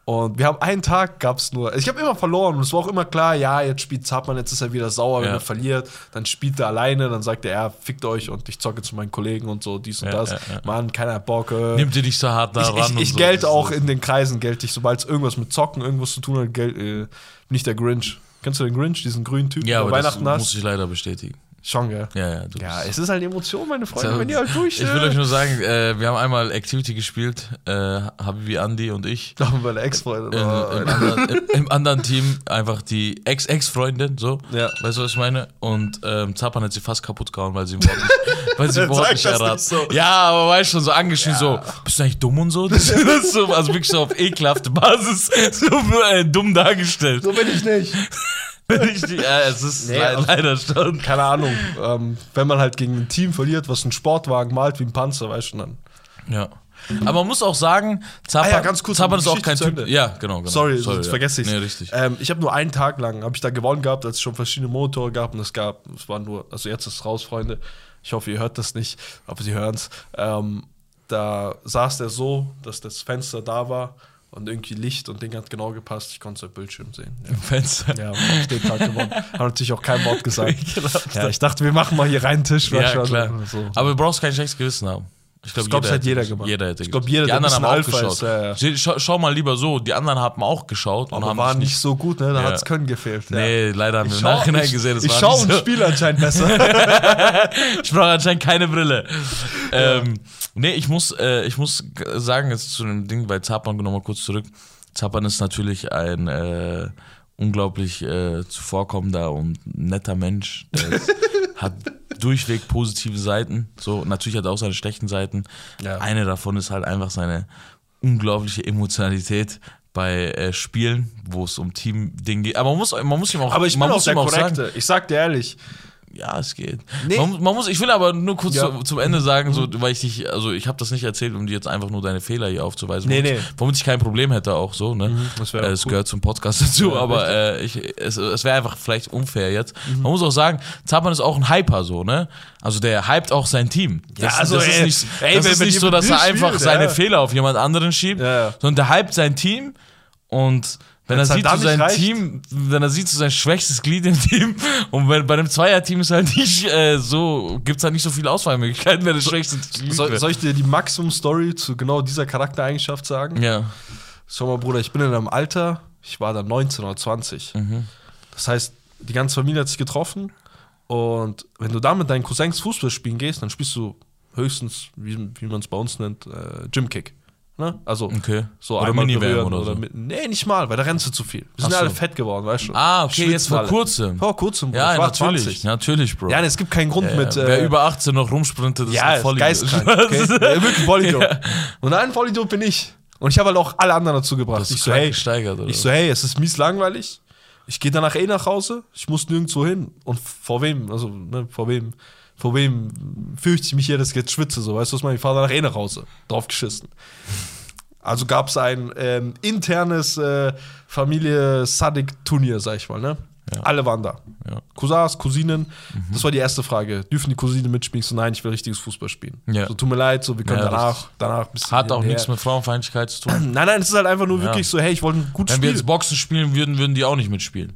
Und wir haben einen Tag, gab es nur. Ich habe immer verloren und es war auch immer klar, ja, jetzt spielt Zapman, jetzt ist er wieder sauer, wenn Ja. er verliert. Dann spielt er alleine, dann sagt er, ja, fickt euch und ich zocke zu meinen Kollegen und so, dies und Ja, das. ja. Mann, keiner Bock. Äh, Nimm dir nicht so hart da ich, ran. ich, ich so. gelte auch in den Kreisen, gelte ich, sobald es irgendwas mit Zocken, irgendwas zu tun hat, gel, äh, bin ich der Grinch. Kennst du den Grinch, diesen grünen Typen, Ja, der aber das Weihnachten muss hast? ich leider bestätigen. Schon, gell? Ja, ja. Du Ja, es ist halt Emotion, meine Freunde, So, wenn ihr halt durch Ich will euch nur sagen, äh, wir haben einmal Activity gespielt, äh, Habibi Andi und ich. Da haben meine Ex-Freunde. In, oh, im, anderen, im, Im anderen Team einfach die Ex-Ex-Freundin, so. Ja. Weißt du, was ich meine? Und ähm, Zapan hat sie fast kaputt gehauen, weil sie im Wort nicht, weil sie im Wort nicht erraten. so. Ja, aber weißt schon, so angeschrien, so, bist du eigentlich dumm und so? Das ist so also wirklich so auf ekelhafte Basis so äh, dumm dargestellt. So bin ich nicht. Ja, es ist Nee, le auf- leider schon. Keine Ahnung. Ähm, wenn man halt gegen ein Team verliert, was einen Sportwagen malt wie ein Panzer, weißt du dann. Ja. Aber man muss auch sagen, Zapan, Ah ja, ganz kurz, Zapan ist auch kein Typ. Ja, genau, genau. Sorry, sonst ja. vergesse ich Nee, richtig. Ähm, ich habe nur einen Tag lang, habe ich da gewonnen gehabt, als es schon verschiedene Monitore gab und es gab, es war nur, also jetzt ist es raus, Freunde. Ich hoffe, ihr hört das nicht, aber sie hören es. Ähm, da saß der so, dass das Fenster da war und irgendwie Licht und Ding hat genau gepasst. Ich konnte es auf Bildschirm sehen. Ja. Fenster. Ja, ich den Tag gewonnen. Haben natürlich auch kein Wort gesagt. Ja, ich dachte, wir machen mal hier reinen Tisch. Ja, klar. So. Aber du brauchst kein schlechtes Gewissen haben. Ich glaube, es hat hätte jeder das- gemacht. Jeder hätte ich glaube, das. jeder, Die anderen haben auch Alpha geschaut. ist. Ja, ja. Schau, schau mal lieber so, die anderen haben auch geschaut und Aber haben war sich nicht so gut, ne? Da Ja. hat es Können gefehlt. ja. Nee, leider haben wir Ich im schau- Nachhinein ich, gesehen, das ich war schaue nicht und so. spiele anscheinend besser. Ich brauche anscheinend keine Brille. Ähm, nee, ich muss, äh, ich muss sagen, jetzt zu dem Ding bei Zapan nochmal kurz zurück. Zapan ist natürlich ein äh, unglaublich äh, zuvorkommender und netter Mensch. Der ist, hat durchweg positive Seiten. So, natürlich hat er auch seine schlechten Seiten. Ja. Eine davon ist halt einfach seine unglaubliche Emotionalität bei äh, Spielen, wo es um Team-Ding geht. Aber man muss, man muss ihm auch, Aber ich bin auch der auch sagen, Korrekte. Ich sag dir ehrlich. Ja, es geht. Nee. Man, man muss, ich will aber nur kurz Ja. Mhm. zu, zum Ende sagen, so, weil ich dich, also ich habe das nicht erzählt, um dir jetzt einfach nur deine Fehler hier aufzuweisen. Nee, womit, nee. Mhm, womit ich kein Problem hätte auch so, ne? das wär äh, es cool. gehört zum Podcast dazu, Ja, aber äh, ich, es, es wäre einfach vielleicht unfair jetzt. Mhm. Man muss auch sagen, Zapan ist auch ein Hyper so, ne? Also der hypt auch sein Team. Ja, Das, also, das ist ey, nicht, ey, das ist nicht so, dass er einfach spielt, seine ja. Fehler auf jemand anderen schiebt, Ja, ja. sondern der hypt sein Team und wenn Wenn's er sieht, zu reicht. Team, wenn er sieht, zu sein schwächstes Glied im Team und wenn, bei einem Zweierteam ist halt nicht äh, so, gibt es halt nicht so viele Auswahlmöglichkeiten, wer das schwächste Glied Soll, wäre. soll ich dir die Maximum-Story zu genau dieser Charaktereigenschaft sagen? Ja. Schau mal, Bruder, ich bin in einem Alter, ich war da 19 oder 20. Mhm. Das heißt, die ganze Familie hat sich getroffen und wenn du da mit deinen Cousins Fußball spielen gehst, dann spielst du höchstens, wie, wie man es bei uns nennt, äh, Gymkick. Ne? Also Okay. so Oder einmal Minivam berühren oder so. mit, Nee, nicht mal, weil da rennst du zu viel. Wir sind Ach alle so. fett geworden, weißt du? Ah, okay, Schwitzen jetzt vor alle. kurzem. Vor kurzem, Bruder. Ja, ich war natürlich, 20. natürlich, Bro. Ja, es gibt keinen Grund Ja, mit. Wer äh, über 18 noch rumsprintet, ist ja, ein Vollidiot. geistkrank. Okay? Ja, wirklich Vollidiot. Ja. Und ein Vollidiot bin ich. Und ich habe halt auch alle anderen dazu gebracht. Ich so, hey, gesteigert, oder? ich so, hey, es ist mies langweilig. Ich gehe danach eh nach Hause. Ich muss nirgendwo hin. Und vor wem, also, ne, vor wem, vor wem fürchte ich mich hier, dass ich jetzt schwitze, so, weißt du, was? Ich fahre danach eh nach Hause. Drauf geschissen. Also gab es ein ähm, internes äh, Familie-Sadik-Turnier, sag ich mal, ne? Ja. Alle waren da. Ja. Cousins, Cousinen. Das war die erste Frage. Dürfen die Cousinen mitspielen? Ich so, nein, ich will richtiges Fußball spielen. Ja. So, tut mir leid, so, wir können Ja, danach, danach ein bisschen Hat auch nichts mit Frauenfeindlichkeit zu tun. Nein, nein, es ist halt einfach nur wirklich so, hey, ich wollte ein gutes Wenn wir Spiel. jetzt Boxen spielen würden, würden die auch nicht mitspielen.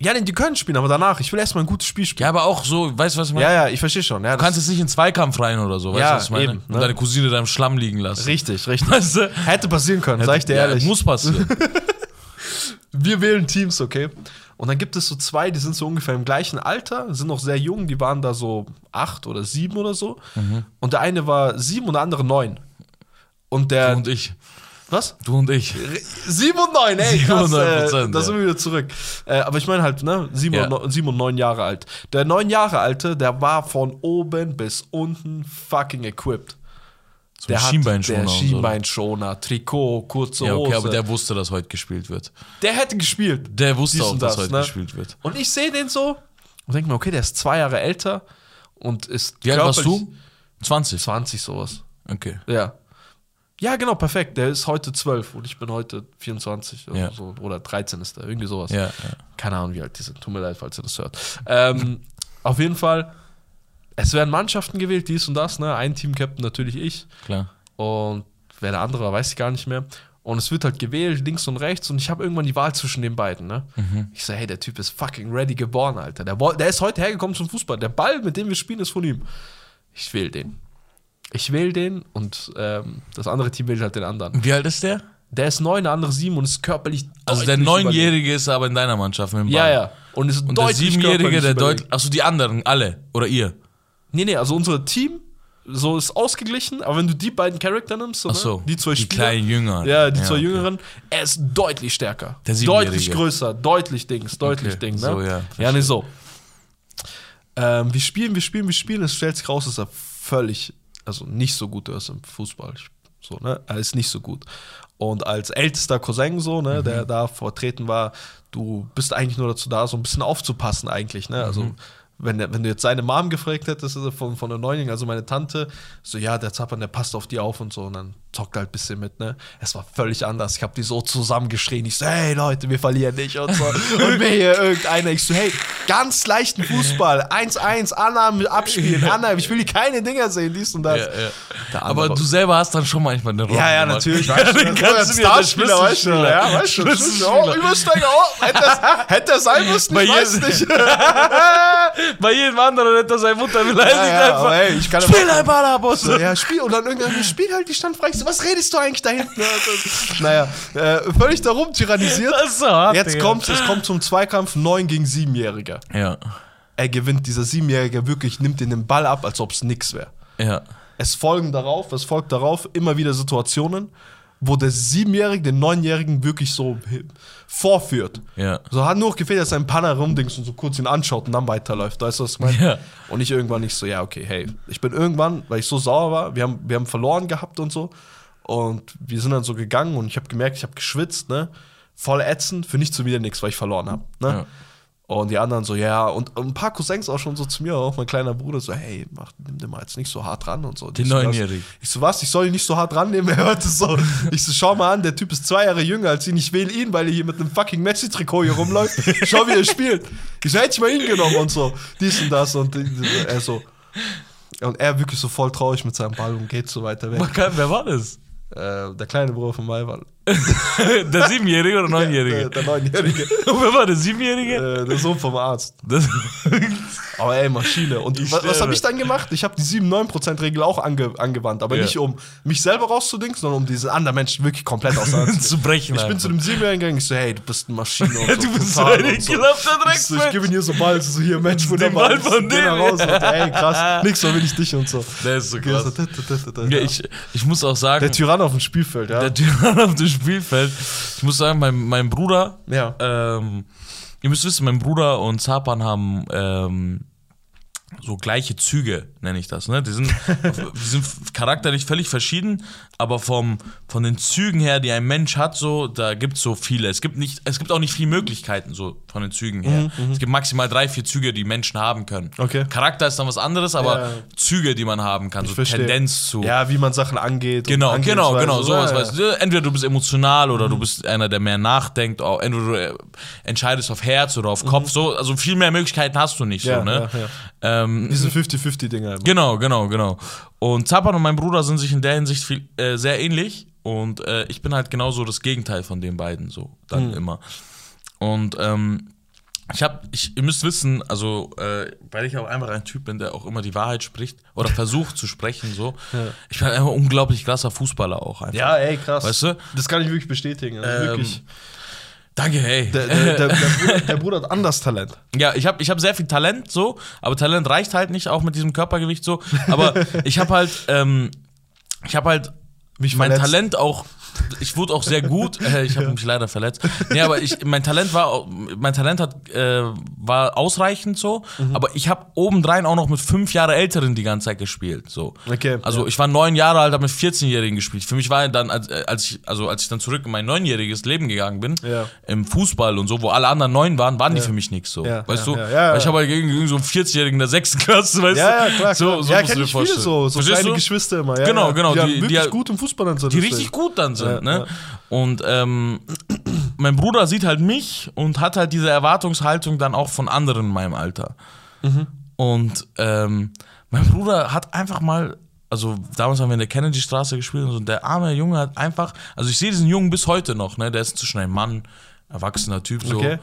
Ja, denn die können spielen, aber danach, ich will erstmal ein gutes Spiel spielen. Ja, aber auch so, weißt du, was ich meine? Ja, ja, ich verstehe schon. Ja, Du kannst jetzt nicht in Zweikampf rein oder so, weißt Ja, du, was ich meine? eben, Und ne? deine Cousine da im Schlamm liegen lassen. richtig, richtig. Weißt du? Hätte passieren können, sag ich dir Ja, ehrlich. Muss passieren. Wir wählen Teams, okay? Und dann gibt es so zwei, die sind so ungefähr im gleichen Alter, sind noch sehr jung, die waren da so acht oder sieben oder so. Mhm. Und der eine war sieben und der andere neun. Und der. du und ich. Was? Du und ich. Sieben und neun, ey, krass, 97%, äh, da sind wir wieder zurück. Äh, aber ich meine halt, ne, sieben, Ja. und neun, sieben und neun Jahre alt. Der neun Jahre alte, der war von oben bis unten fucking equipped. So Der Schienbeinschoner. der und so. Schienbeinschoner, Trikot, kurze Ja, okay, Hose. aber der wusste, dass heute gespielt wird. der hätte gespielt. Der wusste Dies auch, und dass das, heute ne? gespielt wird. Und ich sehe den so und denke mir, okay, der ist zwei Jahre älter und ist Wie alt warst du? 20. 20 sowas. Okay. Ja. Ja, genau, perfekt. Der ist heute 12 und ich bin heute 24 oder, Ja. so, oder 13 ist der, irgendwie sowas. Ja, ja. Keine Ahnung, wie alt die sind. Tut mir leid, falls ihr das hört. Ähm, auf jeden Fall, es werden Mannschaften gewählt, dies und das. Ne? Ein Team-Captain natürlich ich. klar. Und wer der andere war, weiß ich gar nicht mehr. Und es wird halt gewählt, links und rechts. Und ich habe irgendwann die Wahl zwischen den beiden. Ne? Mhm. Ich so, hey, der Typ ist fucking ready geboren, Alter. Der, der ist heute hergekommen zum Fußball. Der Ball, mit dem wir spielen, ist von ihm. Ich wähle den. Ich wähle den und ähm, das andere Team wählt halt den anderen. Wie alt ist der? Der ist neun, der andere sieben und ist körperlich Also der. Neunjährige ist aber in deiner Mannschaft mit dem Ball. Ja, ja. Und ist Und der Siebenjährige, der deutlich. Achso, die anderen, alle. Oder ihr. Nee, nee, also unser Team so ist ausgeglichen, aber wenn du die beiden Charakter nimmst, so, Ach so. ne? die zwei Die Spieler, kleinen Jünger. Ja, die zwei okay. Jüngeren. Er ist deutlich stärker. Der. Deutlich größer, deutlich Dings, deutlich Okay, Ding. Ne? so, ja, ja, nee, so. Ähm, wir spielen, wir spielen, wir spielen. Es stellt sich raus, dass er völlig, also nicht so gut ist im Fußball. So, ne? Er ist nicht so gut. Und als ältester Cousin, so, ne, Mhm. der da vertreten war, du bist eigentlich nur dazu da, so ein bisschen aufzupassen, eigentlich. Ne? Also, Mhm. Wenn, der, wenn du jetzt seine Mom gefragt hättest, also von, von der Neunjährigen, also meine Tante, so, ja, der Zappern, der passt auf die auf und so. Und dann zockt er halt ein bisschen mit, ne? Es war völlig anders. Ich habe die so zusammengeschrien. Ich so, hey Leute, wir verlieren nicht und so. und mir hier irgendeiner, ich so, hey, ganz leichten Fußball, 1-1, Annahme, abspielen, Annahme, ich will hier keine Dinger sehen, dies und das. Ja, ja. Aber du selber hast dann schon manchmal eine Rolle. Ja, ja, natürlich. Ja, mir der Starspieler, weißt du, ja, weißt du, oh, Übersteiger, oh, hätte das, hätte das sein müssen, ich weiß nicht. Bei jedem anderen hätte seine Mutter beleidigt Ja, ja, einfach. ey, ich kann Spiel ein Ball ab, Boss. So, ja, Spiel. Und dann irgendwann, Spiel halt die Stand frei. Ich so, was redest du eigentlich da hinten? naja, äh, völlig darum tyrannisiert. Das ist so hart, Jetzt kommt es kommt zum Zweikampf 9 gegen 7-Jähriger. Ja, Er gewinnt, dieser 7-Jährige wirklich, nimmt ihn den Ball ab, als ob es nix wäre. ja. Es folgen darauf, es folgt darauf immer wieder Situationen, wo der 7-Jährige den 9-Jährigen wirklich so vorführt. Ja. So hat nur noch gefehlt, dass er ein Panner rumdings und so kurz ihn anschaut und dann weiterläuft. Weißt du, was ich meine? Ja. Und ich irgendwann nicht so, ja, okay, hey, ich bin irgendwann, weil ich so sauer war, wir haben, wir haben verloren gehabt und so. Und wir sind dann so gegangen und ich habe gemerkt, ich habe geschwitzt, ne? Voll ätzend, für nichts so wieder nichts, weil ich verloren habe. Ne? Ja. Und die anderen so, ja, und ein paar Cousins auch schon so zu mir, auch mein kleiner Bruder, so, hey, mach, nimm den mal jetzt nicht so hart ran und so. Den das. Neunjährigen. Ich so, was? Ich soll ihn nicht so hart rannehmen? Er hörte so. Ich so, schau mal an, der Typ ist zwei Jahre jünger als ihn. Ich wähle ihn, weil er hier mit einem fucking Messi-Trikot hier rumläuft. Schau, wie er spielt. Ich so, hätte ich mal ihn genommen und so. Dies und das. Und er so. Und er wirklich so voll traurig mit seinem Ball und geht so weiter weg. Man kann, wer war das? Äh, der kleine Bruder von Maiwald. Der Siebenjährige oder Der, Neunjährige? der Neunjährige. Und wer war der Siebenjährige? äh, der Sohn vom Arzt. Aber ey, Maschine. Und Ich was, was habe ich dann gemacht? Ich habe die 7-9%-Regel auch ange, angewandt. Aber Ja. nicht um mich selber rauszudingen, sondern um diese anderen Menschen wirklich komplett auseinanderzunehmen. zu brechen. Ich bin zu dem Siebenjährigen gegangen, ich so, hey, du bist eine Maschine. Und Du bist so ein so. ekelhafter Ich, so, ich gebe ihm hier so Ball, so hier, Mensch, wo Den Ball von dem. Hause. Und, ey, krass, nix, so will ich dich und so. Der ist so so, krass. ja. ich, ich muss auch sagen, Der Tyrann auf dem Spielfeld, ja. der Tyrann auf dem Spielfeld. Ich muss sagen, mein, mein Bruder, ja. ähm, ihr müsst wissen, mein Bruder und Zapan haben ähm, so gleiche Züge, nenne ich das. Ne? Die, sind, die sind charakterlich völlig verschieden, aber vom, von den Zügen her, die ein Mensch hat, so, da gibt es so viele. Es gibt, nicht, es gibt auch nicht viele Möglichkeiten so von den Zügen her. Es gibt maximal drei, vier Züge, die Menschen haben können. Mhm, Okay. Charakter ist dann was anderes, aber Ja. Züge, die man haben kann, so verstehe. Tendenz zu. ja, wie man Sachen angeht. Genau, genau, genau, sowas, Ja, weißt du. Entweder du bist emotional oder Mhm. du bist einer, der mehr nachdenkt, entweder du äh, entscheidest auf Herz oder auf Kopf, so, also viel mehr Möglichkeiten hast du nicht, Mhm. Ja, so, ne? Ja, ja. Ähm, Diese 50-50-Dinger. genau, genau, genau. Und Zapan und mein Bruder sind sich in der Hinsicht viel, äh, sehr ähnlich und äh, ich bin halt genauso das Gegenteil von den beiden, so, dann Mhm. immer. Und, ähm, ich hab, ich, ihr müsst wissen, also, äh, weil ich auch einfach ein Typ bin, der auch immer die Wahrheit spricht oder versucht zu sprechen, so. Ich bin einfach unglaublich krasser Fußballer auch einfach. Ja, ey, krass. Weißt du? Das kann ich wirklich bestätigen. Also Ähm, wirklich. Danke, hey. Der, der, der, der, Bruder, der Bruder hat anders Talent. Ja, ich habe ich hab sehr viel Talent so, aber Talent reicht halt nicht, auch mit diesem Körpergewicht so. Aber ich habe halt, ähm, ich habe halt Mich mein verletzt. Talent auch, ich wurde auch sehr gut, äh, ich habe mich leider verletzt. Nee, aber ich, mein Talent war, mein Talent hat, äh, war ausreichend so, Mhm. aber ich habe obendrein auch noch mit fünf Jahre Älteren die ganze Zeit gespielt, so. Okay, Also ja. ich war neun Jahre alt, habe mit 14-Jährigen gespielt. Für mich war dann, als, äh, als ich, also als ich dann zurück in mein neunjähriges Leben gegangen bin, Ja. im Fußball und so, wo alle anderen neun waren, waren die Ja. für mich nichts so. Ja, weißt ja, du? ja, ja, Weil ich ja. habe halt gegen, gegen so einen 40-Jährigen der sechsten Klasse, weißt Ja, du? ja, klar. So, klar. so ja, musst du dir viele so, so kleine du? Geschwister immer. Ja, Genau, ja. genau, Die, die- wirklich die- gut im Fußball dann sind. die richtig gut dann sind, Ja, ne? Und ähm, mein Bruder sieht halt mich und hat halt diese Erwartungshaltung dann auch von anderen in meinem Alter. Mhm. Und ähm, mein Bruder hat einfach mal, also damals haben wir in der Kennedy-Straße gespielt und so, und der arme Junge hat einfach, also ich sehe diesen Jungen bis heute noch, ne? Der ist inzwischen ein Mann, erwachsener Typ so. Okay.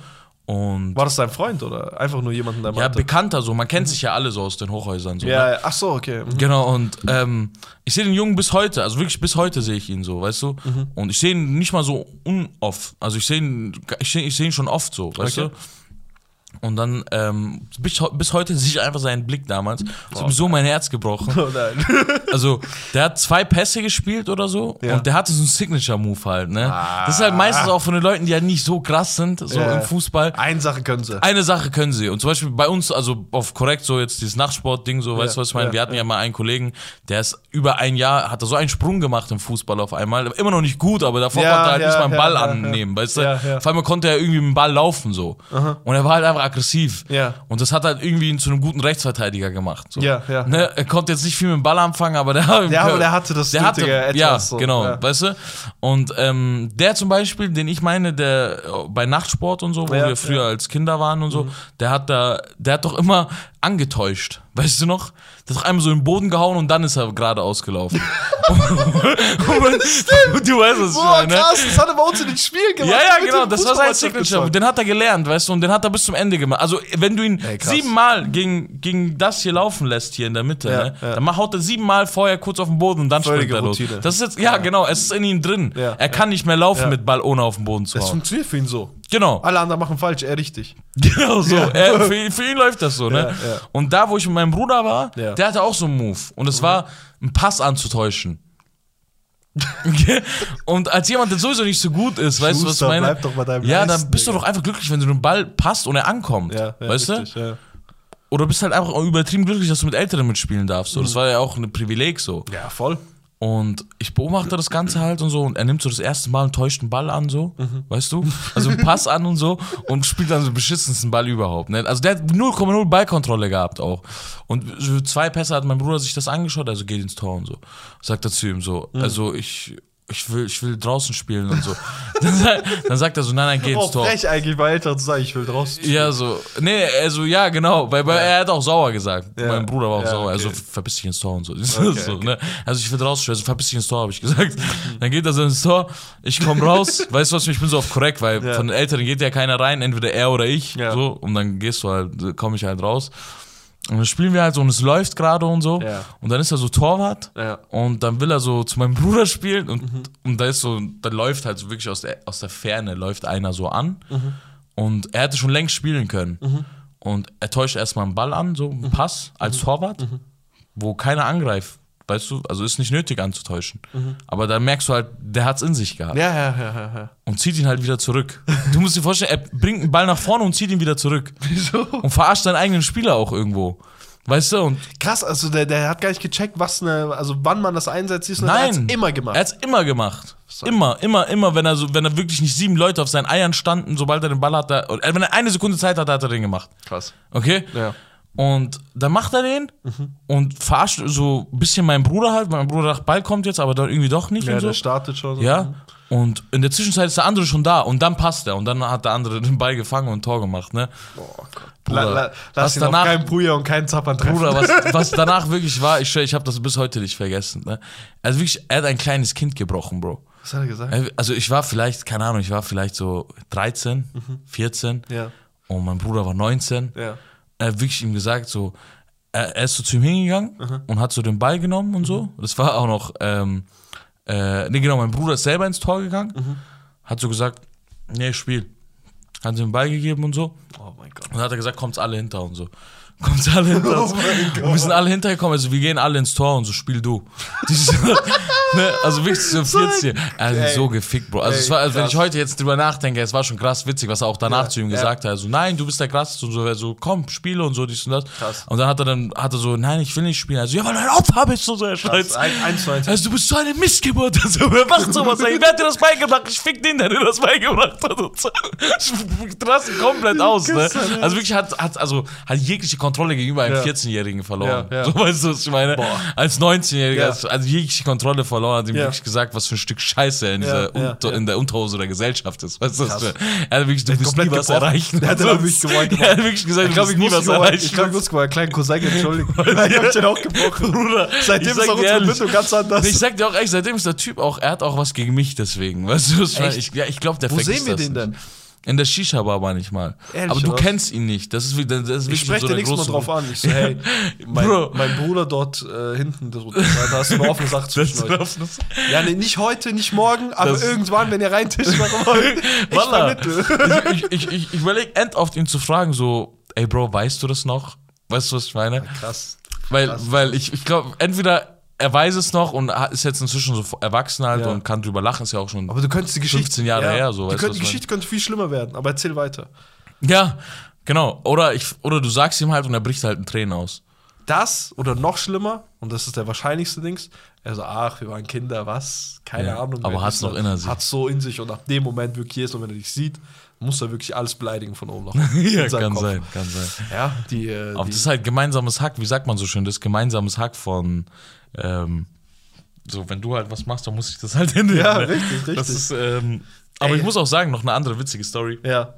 Und War das dein Freund oder einfach nur jemand in deinem ja, Alter? bekannter so, man kennt sich ja alle so aus den Hochhäusern so. Ne? Ja, ja, ach so, okay. Mhm. Genau, und ähm, ich sehe den Jungen bis heute, also wirklich bis heute sehe ich ihn so, weißt du? Mhm. Und ich sehe ihn nicht mal so unoft, also ich sehe ihn, ich sehe ihn schon oft so, weißt Okay. du? Und dann, ähm, bis, bis heute sehe ich einfach seinen Blick damals. Das hat mir so mein Herz gebrochen. Oh nein. Also, der hat zwei Pässe gespielt oder so Ja. und der hatte so einen Signature-Move halt, ne? Das ist halt meistens auch von den Leuten, die ja nicht so krass sind, so Ja. im Fußball. Eine Sache können sie. Eine Sache können sie. Und zum Beispiel bei uns, also auf korrekt so jetzt dieses Nachtsport-Ding, so, weißt du, was ich meine? ja, Wir hatten ja. mal einen Kollegen, der ist über ein Jahr, hat er so einen Sprung gemacht im Fußball auf einmal. Immer noch nicht gut, aber davor Ja, konnte er halt ja, nicht mal einen ja, Ball ja, annehmen, weißt du? Ja, ja. Auf einmal konnte er irgendwie mit dem Ball laufen, so. Und er war halt einfach aggressiv. Ja. Und das hat halt irgendwie ihn zu einem guten Rechtsverteidiger gemacht. So. Ja, ja. Ne? Er konnte jetzt nicht viel mit dem Ball anfangen, aber der, Ja, aber der hatte das der hatte, Etwas Ja, so, genau, ja. weißt du? Und ähm, der zum Beispiel, den ich meine, der äh, bei Nachtsport und so, wo Ja, wir früher ja. Mhm. als Kinder waren und so, der hat da, der hat doch immer angetäuscht. Weißt du noch? Der hat doch einmal so in den Boden gehauen und dann ist er gerade ausgelaufen. und, du weißt, ich Boah, meine. krass, das hat er bei uns in den Spielen gemacht. Ja, ja, genau, das war sein Signature. Den hat er gelernt, weißt du, und den hat er bis zum Ende gemacht. Also, wenn du ihn Ey, siebenmal gegen, gegen das hier laufen lässt, hier in der Mitte, Ja, ne, ja. dann haut er siebenmal vorher kurz auf den Boden und dann springt er los. Routine. Das ist jetzt, ja, genau, es ist in ihm drin. Ja, er kann nicht mehr laufen Ja. mit Ball, ohne auf den Boden zu Das hauen. funktioniert für ihn so. Genau, Alle anderen machen falsch, er richtig. genau so. Er, für, ihn- für ihn läuft das so, ne? Ja, ja. Und da, wo ich mit meinem Bruder war, Ja. der hatte auch so einen Move. Und es war, einen Pass anzutäuschen. Und als jemand, der sowieso nicht so gut ist, weißt du, was ich Schuster, meine? bleib doch bei deinem ja, Leisten, dann bist du doch einfach glücklich, wenn du den Ball passt und er ankommt. Ja, ja weißt richtig, du? Ja. Oder bist halt einfach übertrieben glücklich, dass du mit Älteren mitspielen darfst. So. Das war ja auch ein Privileg so. ja, voll. Und ich beobachte das Ganze halt und so und er nimmt so das erste Mal einen täuschten Ball an, so, weißt du? Also einen Pass an und so und spielt dann so den beschissensten Ball überhaupt. Ne? Also der hat 0,0 Ballkontrolle gehabt auch. Und zwei Pässe hat mein Bruder sich das angeschaut, also geht ins Tor und so. Sagt er zu ihm so, also ich, ich will, ich will draußen spielen und so. Dann, sagt- dann sagt er so, nein, nein, geh ins Oh, Tor. frech eigentlich bei Eltern zu sagen, ich will draußen. Ja, so. Nee, also ja, genau. Weil, weil er hat auch sauer gesagt. Ja. Mein Bruder war auch Ja, sauer. okay. Also verpiss dich ins Tor und so. Okay, so okay. Ne? Also ich will rausstellen, also verpiss dich ins Tor, habe ich gesagt. Dann geht er so ins Tor, ich komme raus, weißt du was, ich bin so auf korrekt, weil Ja. von den Älteren geht ja keiner rein, entweder er oder ich. Ja. So, und dann gehst du halt, komme ich halt raus. Und dann spielen wir halt so und es läuft gerade und so. Ja. Und dann ist er so Torwart. Ja. Und dann will er so zu meinem Bruder spielen und, Mhm. und da ist so, da läuft halt so wirklich aus der, aus der Ferne läuft einer so an. Mhm. Und er hätte schon längst spielen können. Und er täuscht erstmal einen Ball an, so einen Mhm. Pass als Torwart, wo keiner angreift. Weißt du, also ist nicht nötig anzutäuschen. Aber dann merkst du halt, der hat's in sich gehabt. Ja, ja, ja, ja, ja. Und zieht ihn halt wieder zurück. Du musst dir vorstellen, er bringt einen Ball nach vorne und zieht ihn wieder zurück. Wieso? Und verarscht seinen eigenen Spieler auch irgendwo. Weißt du? Und Krass, also der, der hat gar nicht gecheckt, was eine, also wann man das einsetzt, siehst du, er Nein. hat's immer gemacht. Er hat's immer gemacht. Immer, immer, immer, wenn er so, wenn er wirklich nicht sieben Leute auf seinen Eiern standen, sobald er den Ball hatte, oder wenn er eine Sekunde Zeit hatte, hat er den gemacht. Krass. Okay? Ja. Und dann macht er den und verarscht so ein bisschen meinen Bruder halt. Mein Bruder dachte, Ball kommt jetzt, aber dann irgendwie doch nicht Ja, so. der startet schon. Ja. Und in der Zwischenzeit ist der andere schon da und dann passt er und dann hat der andere den Ball gefangen und ein Tor gemacht, ne? Boah, Gott. Bruder, la, la, lass ihn danach- keinen Bruder und keinen Zappern treffen. Bruder, was, was danach wirklich war, ich schwör, ich habe das bis heute nicht vergessen. Ne? Also wirklich, er hat ein kleines Kind gebrochen, Bro. Was hat er gesagt? Er- Also ich war vielleicht, keine Ahnung, ich war vielleicht so 13, 14 Ja, und mein Bruder war 19. ja. Er hat wirklich ihm gesagt, so, er, er ist so zu ihm hingegangen und hat so den Ball genommen und so. Das war auch noch, ähm, äh, nee, genau, mein Bruder ist selber ins Tor gegangen, hat so gesagt, nee, spiel. Hat ihm den Ball gegeben und so. Oh mein Gott. Und dann hat er gesagt, kommt's alle hinter und so. Kommt's alle hinter uns. Oh mein Gott. und wir sind alle hintergekommen, also wir gehen alle ins Tor und so, spiel du. Ne, also wirklich so 14. Also Ey. so gefickt, Bro. Also Ey, es war, also wenn ich heute jetzt drüber nachdenke, es war schon krass witzig, was er auch danach Ja, zu ihm ja. gesagt hat. Also nein, du bist der krasseste und so, er so, komm, spiele und so, dies und das. Krass. Und dann hat er dann, hat er so, nein, ich will nicht spielen. Also, ja, weil du ein Opfer bist und so, er schreit. Ein, eins. Also du bist so eine Missgeburt. Also, wer macht sowas? Ey? Wer hat dir das beigebracht? Ich fick den, der dir das beigebracht hat. Und so. Ich raste komplett aus, ne? Also wirklich hat, hat, also, hat jegliche Kontrolle gegenüber einem Ja. 14-Jährigen verloren. Ja, ja. So weißt du, was ich meine? Boah. Als 19-Jähriger, Ja. also, jegliche Kontrolle verloren, hat ihm wirklich gesagt, was für ein Stück Scheiße er in, dieser Unter, in der Unterhose der Gesellschaft ist. Weißt du, was? Er hat wirklich, du wirst nie was erreichen. Hat wirklich. Er hat wirklich gesagt, Ich glaube, ich nie muss was erreichen. Ich glaube, ich muss meinen kleinen Cousin entschuldigen. ich hab den auch gebrochen. Bruder, Seitdem ist auch unsere ehrlich, Bindung ganz anders. Ich sag dir auch echt, seitdem ist der Typ auch, er hat auch was gegen mich deswegen. Weißt du, was ich meine? Ich, glaube, der Wo sehen wir den denn? In der Shisha-Bar manchmal. Ehrlich, Aber du was? kennst ihn nicht. Das ist, wie- das ist Ich spreche so dir Mal große- drauf an. Ich so, hey, mein, mein Bruder dort äh, hinten, das, da hast du eine offene Sache zwischen euch. Ja, nee, nicht heute, nicht morgen, aber Das- irgendwann, wenn ihr reintischen wollt. Ich vermittle. ich ich, ich, ich überlege end oft ihn zu fragen, so, ey Bro, weißt du das noch? Weißt du, was ich meine? Krass. Weil, krass. weil ich, ich glaube, entweder er weiß es noch und hat- ist jetzt inzwischen so erwachsen halt Ja. und kann drüber lachen, ist ja auch schon. Aber du könntest die Geschichte. 15 Jahre her, so, Die, was die ich Geschichte könnte viel schlimmer werden, aber erzähl weiter. Ja, genau. Oder, ich, oder du sagst ihm halt und er bricht halt in Tränen aus. Das oder noch schlimmer, und das ist der wahrscheinlichste Dings, er so, ach, wir waren Kinder, was? Keine Ja, Ahnung. aber hat's ist noch in sich. Hat's so in sich und ab dem Moment wirklich jedes Mal, wenn er dich sieht, muss er wirklich alles beleidigen von oben nach unten. ja, kann Kopf. sein, kann sein. Ja, die, äh, Aber die das ist halt gemeinsames Hack, wie sagt man so schön, das ist gemeinsames Hack von, ähm, so, wenn du halt was machst, dann muss ich das halt hinnehmen. Ja, ne? richtig, richtig. Das ist, ähm, aber Ey. ich muss auch sagen, noch eine andere witzige Story. ja.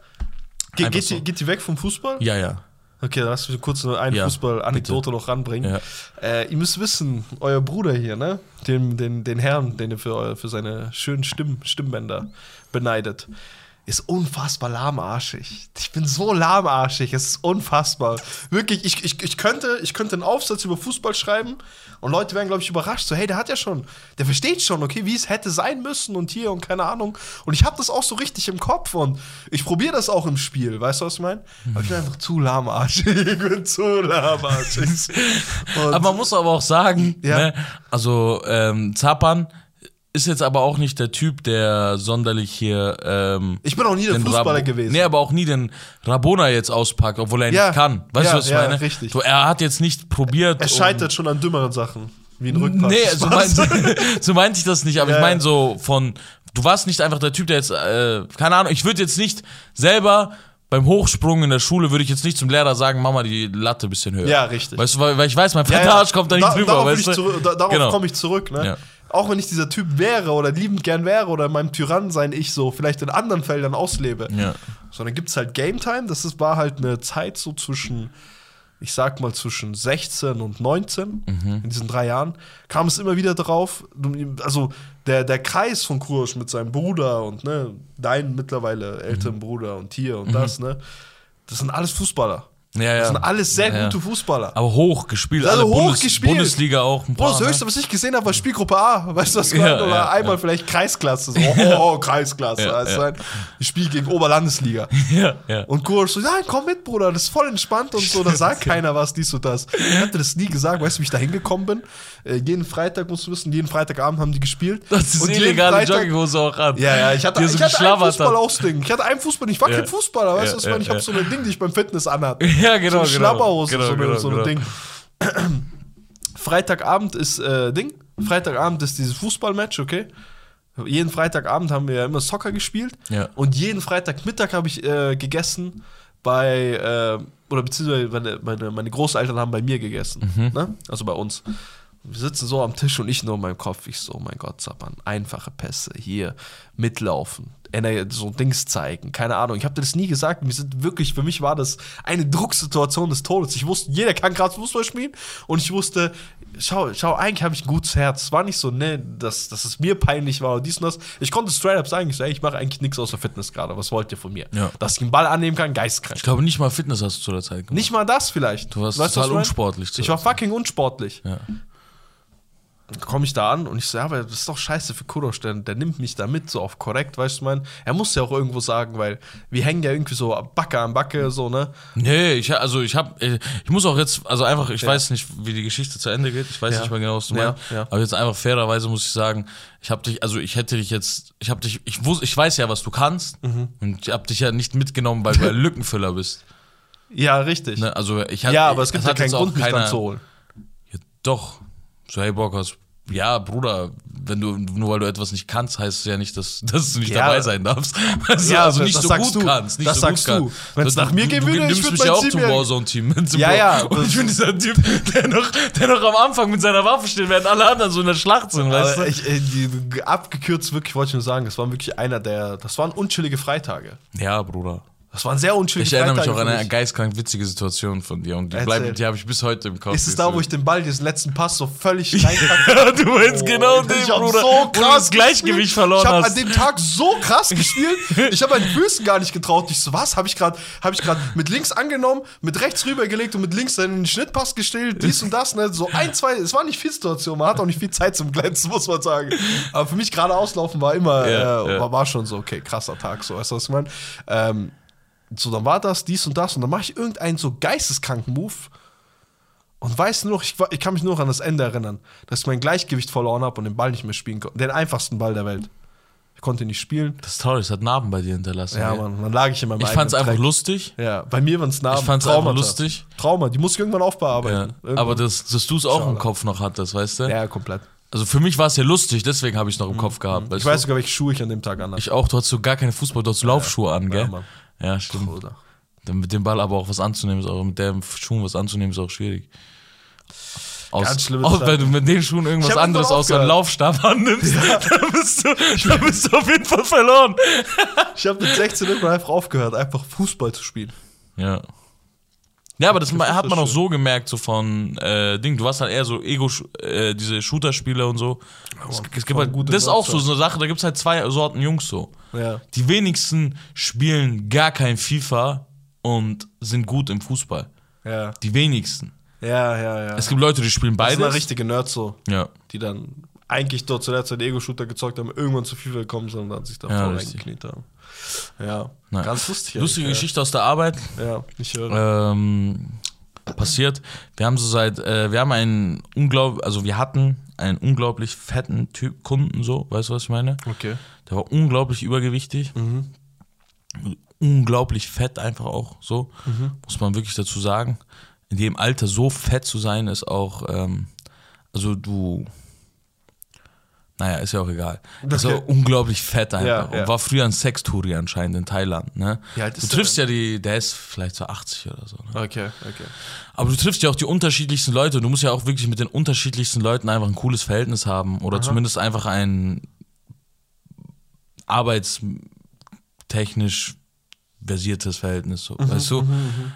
Ge geht, so. die, geht die weg vom Fußball? Ja, ja. Okay, dann lass mich kurz eine Ja, Fußball-Anekdote noch ranbringen. Ja. Äh, ihr müsst wissen, euer Bruder hier, ne? Den, den, den Herrn, den ihr für, für seine schönen Stimm, Stimmbänder beneidet, ist unfassbar lahmarschig. Ich bin so lahmarschig, es ist unfassbar. Wirklich, ich, ich, ich, könnte, ich könnte einen Aufsatz über Fußball schreiben und Leute wären, glaube ich, überrascht. So, hey, der hat ja schon, der versteht schon, okay, wie es hätte sein müssen und hier und keine Ahnung. Und ich habe das auch so richtig im Kopf und ich probiere das auch im Spiel. Weißt du, was ich meine? Aber ich bin einfach zu lahmarschig. Ich bin zu lahmarschig. Aber man muss aber auch sagen, Ja. ne, also ähm, Zapan ist jetzt aber auch nicht der Typ, der sonderlich hier ähm, Ich bin auch nie der Fußballer Rab- gewesen. Nee, aber auch nie den Rabona jetzt auspackt, obwohl er Ja. nicht kann. Weißt Ja, du, was ich ja, meine? richtig. So, er hat jetzt nicht probiert. Er scheitert schon an dümmeren Sachen. Wie ein Rückpass. Nee, so, meinte, so meinte ich das nicht, aber ich meine so von, du warst nicht einfach der Typ, der jetzt, äh, keine Ahnung, ich würde jetzt nicht selber beim Hochsprung in der Schule würde ich jetzt nicht zum Lehrer sagen, Mama, die Latte ein bisschen höher. Ja, richtig. Weißt du, weil, weil ich weiß, mein Ja, ja. Frontalarsch kommt da nicht Da- drüber, Darauf, weißt ich du? zurück- da, darauf Genau. komme ich zurück. Ne? Ja. Auch wenn ich dieser Typ wäre oder liebend gern wäre oder in meinem Tyrann sein ich so vielleicht in anderen Feldern auslebe. Ja. Sondern gibt es halt Game Time. Das ist, war halt eine Zeit so zwischen, ich sag mal, zwischen 16 und 19, Mhm. in diesen drei Jahren, kam es immer wieder drauf. Also der, der Kreis von Krusch mit seinem Bruder und ne, dein mittlerweile Mhm. älteren Bruder und hier und das, ne? Das sind alles Fußballer. Ja, ja. Das sind alles sehr Ja, gute Fußballer. Aber hoch gespielt, Also alle hoch Bundes gespielt. Bundesliga auch ein Bro, paar. das Höchste, ne? was ich gesehen habe, war Spielgruppe A. Weißt du, was ich meine? Oder einmal vielleicht Kreisklasse. So, oh, oh, Kreisklasse. Ja, also ja. Ich spiele gegen Oberlandesliga. Ja, ja. Und Kurs so, ja, komm mit, Bruder, das ist voll entspannt und so. Da sagt keiner was, dies und das. Ich hatte das nie gesagt. Weißt du, wie ich da hingekommen bin? Äh, jeden Freitag, musst du wissen, jeden Freitagabend haben die gespielt. Das ist Und illegale Freitag- Jogginghose auch an. Ja, ja, ich hatte, ich so hatte ein hat. Fußballausding. Ich hatte einen Fußball, ich war Ja. kein Fußballer, weißt du, Ja, was ich ja, habe ja. so eine Ding, die ich beim Fitness anhatte. Ja, genau, so eine genau. Genau, so, genau, so eine genau. Ding. Freitagabend ist äh, Ding. Freitagabend ist dieses Fußballmatch, okay? Jeden Freitagabend haben wir ja immer Soccer gespielt. Ja. Und jeden Freitagmittag habe ich äh, gegessen bei, äh, oder beziehungsweise meine, meine, meine Großeltern haben bei mir gegessen. Mhm. Ne? Also bei uns. Wir sitzen so am Tisch und ich nur in meinem Kopf. Ich so, oh mein Gott, Saban, einfache Pässe, hier, mitlaufen, so Dings zeigen, keine Ahnung. Ich habe dir das nie gesagt. Wir sind wirklich, für mich war das eine Drucksituation des Todes. Ich wusste, jeder kann gerade Fußball spielen und ich wusste, schau, schau, eigentlich habe ich ein gutes Herz. Es war nicht so, ne, dass, dass es mir peinlich war oder dies und das. Ich konnte straight up sagen, ich, so, ey, ich mache eigentlich nichts außer Fitness gerade. Was wollt ihr von mir? Ja. Dass ich einen Ball annehmen kann, geistkrank. Ich glaube, nicht mal Fitness hast du zu der Zeit gemacht. Nicht mal das vielleicht. Du warst Weißt total unsportlich. Ich war fucking unsportlich. Ja. Komme ich da an und ich so, ja, aber das ist doch scheiße für Kurosch, der, der nimmt mich da mit, so auf korrekt, weißt du, mein. Er muss ja auch irgendwo sagen, weil wir hängen ja irgendwie so Backe an Backe, so, ne? Nee, ich, also ich habe, ich muss auch jetzt, also einfach, ich weiß nicht, wie die Geschichte zu Ende geht. Ich weiß Ja. nicht mehr genau, was du Ja, meinst. ja. Aber jetzt einfach fairerweise muss ich sagen, ich habe dich, also ich hätte dich jetzt, ich habe dich, ich wus, ich weiß ja, was du kannst Mhm. und ich habe dich ja nicht mitgenommen, weil du ein Lückenfüller bist. Ja, richtig. Ne? Also ich hatte, ja, aber es gibt ja keinen Grund, mich dann zu holen. Ja, doch. So, hey Bockhaus. Ja, Bruder, wenn du, nur weil du etwas nicht kannst, heißt es ja nicht, dass, dass du nicht Ja. dabei sein darfst. Weißt du, Ja, also nicht das so sagst gut du. kannst. Nicht Das so gut sagst du. kannst. Wenn's nach mir gehen würde, ich nimmst würd mich mein ja auch Team zum Warzone-Team. Ja, ja. Und ich bin dieser Typ, der noch, der noch am Anfang mit seiner Waffe steht, während alle anderen so in der Schlacht sind, weißt du? ich, äh, die, abgekürzt wirklich wollte ich nur sagen, das war wirklich einer der, das waren unchillige Freitage. Ja, Bruder. Das waren sehr unchillige Ich erinnere mich auch an eine geistkrank witzige Situation von dir und die, bleibt, die habe ich bis heute im Kopf. Ist es da, wo ich den Ball, diesen letzten Pass so völlig? Ja, du meinst Oh, genau ich den, hab Bruder. so krass das Gleichgewicht verloren Ich habe an dem Tag so krass gespielt. Ich habe meinen Füßen gar nicht getraut. Ich so, was? Habe ich gerade hab ich grad mit links angenommen, mit rechts rübergelegt und mit links dann in den Schnittpass gestellt, dies und das. Ne? So ein, zwei, es war nicht viel Situation. Man hat auch nicht viel Zeit zum Glänzen, muss man sagen. Aber für mich gerade auslaufen war immer, Ja, äh. War, war schon so, okay, krasser Tag. So, weißt du, was ich meine? Ähm, so, dann war das, dies und das. Und dann mache ich irgendeinen so geisteskranken Move. Und weiß nur noch, ich, ich kann mich nur noch an das Ende erinnern, dass ich mein Gleichgewicht verloren habe und den Ball nicht mehr spielen konnte. Den einfachsten Ball der Welt. konnte nicht spielen. Das ist traurig, es hat Narben bei dir hinterlassen. Ja? Mann, dann lag ich in meinem Ich fand's einfach Dreck. lustig. Ja, bei mir waren es Narben. Ich fand's einfach Traumata. lustig. Trauma, die muss ich irgendwann Ja. aufbearbeiten. Irgendwann. Aber das, dass du es auch im Schade. Kopf noch hattest, weißt du? Ja, komplett. Also für mich war es ja lustig, deswegen habe ich es noch im Kopf gehabt. Weißt Ich weiß du? sogar, welche Schuhe ich an dem Tag an hatte. Ich auch, du hattest so gar keine Fußball, du hattest Laufschuhe an, gell? Ja, Mann. Ja, stimmt. Bruder. Dann mit dem Ball aber auch was anzunehmen, ist auch mit den Schuhen was anzunehmen, ist auch schwierig. Aus, Ganz schlimme auch wenn du mit den Schuhen irgendwas anderes außer einen. Laufstab annimmst, dann, bist du, dann bist du auf jeden Fall verloren. Ich habe mit 16 irgendwann einfach aufgehört, einfach Fußball zu spielen. Ja. Ja, aber das Das hat man auch so gemerkt, so von äh, Ding. Du warst halt eher so Ego, äh, diese Shooter-Spiele und so. es, Mann, es gibt halt, gute das ist auch so, so eine Sache, da gibt es halt zwei Sorten Jungs so. Ja. Die wenigsten spielen gar kein FIFA und sind gut im Fußball. Ja, Die wenigsten. ja, ja. ja. Es gibt Leute, die spielen das sind beides. richtige Nerds so, Ja. die dann eigentlich dort zu der Zeit Ego-Shooter gezockt haben, irgendwann zu FIFA gekommen sind und dann sich da Ja, voll reingekniet haben. Ja, Nein. ganz lustig. Lustige eigentlich, Geschichte aus der Arbeit. Ja, ja ich höre. ähm, passiert. Wir haben so seit, äh, wir haben einen unglaublich, also wir hatten einen unglaublich fetten Typ Kunden so, weißt du was ich meine? Okay. Der war unglaublich übergewichtig, unglaublich fett einfach auch so, muss man wirklich dazu sagen. In dem Alter so fett zu sein ist auch, ähm, also du, naja, ist ja auch egal. Das Okay. war unglaublich fett einfach Ja, und ja. war früher ein Sextouri anscheinend in Thailand. Ne? Wie alt du ist der triffst ja die, der ist vielleicht so 80 oder so. Ne? Okay, okay. Aber du triffst ja auch die unterschiedlichsten Leute. Du musst ja auch wirklich mit den unterschiedlichsten Leuten einfach ein cooles Verhältnis haben oder zumindest einfach ein arbeitstechnisch versiertes Verhältnis, so, weißt du?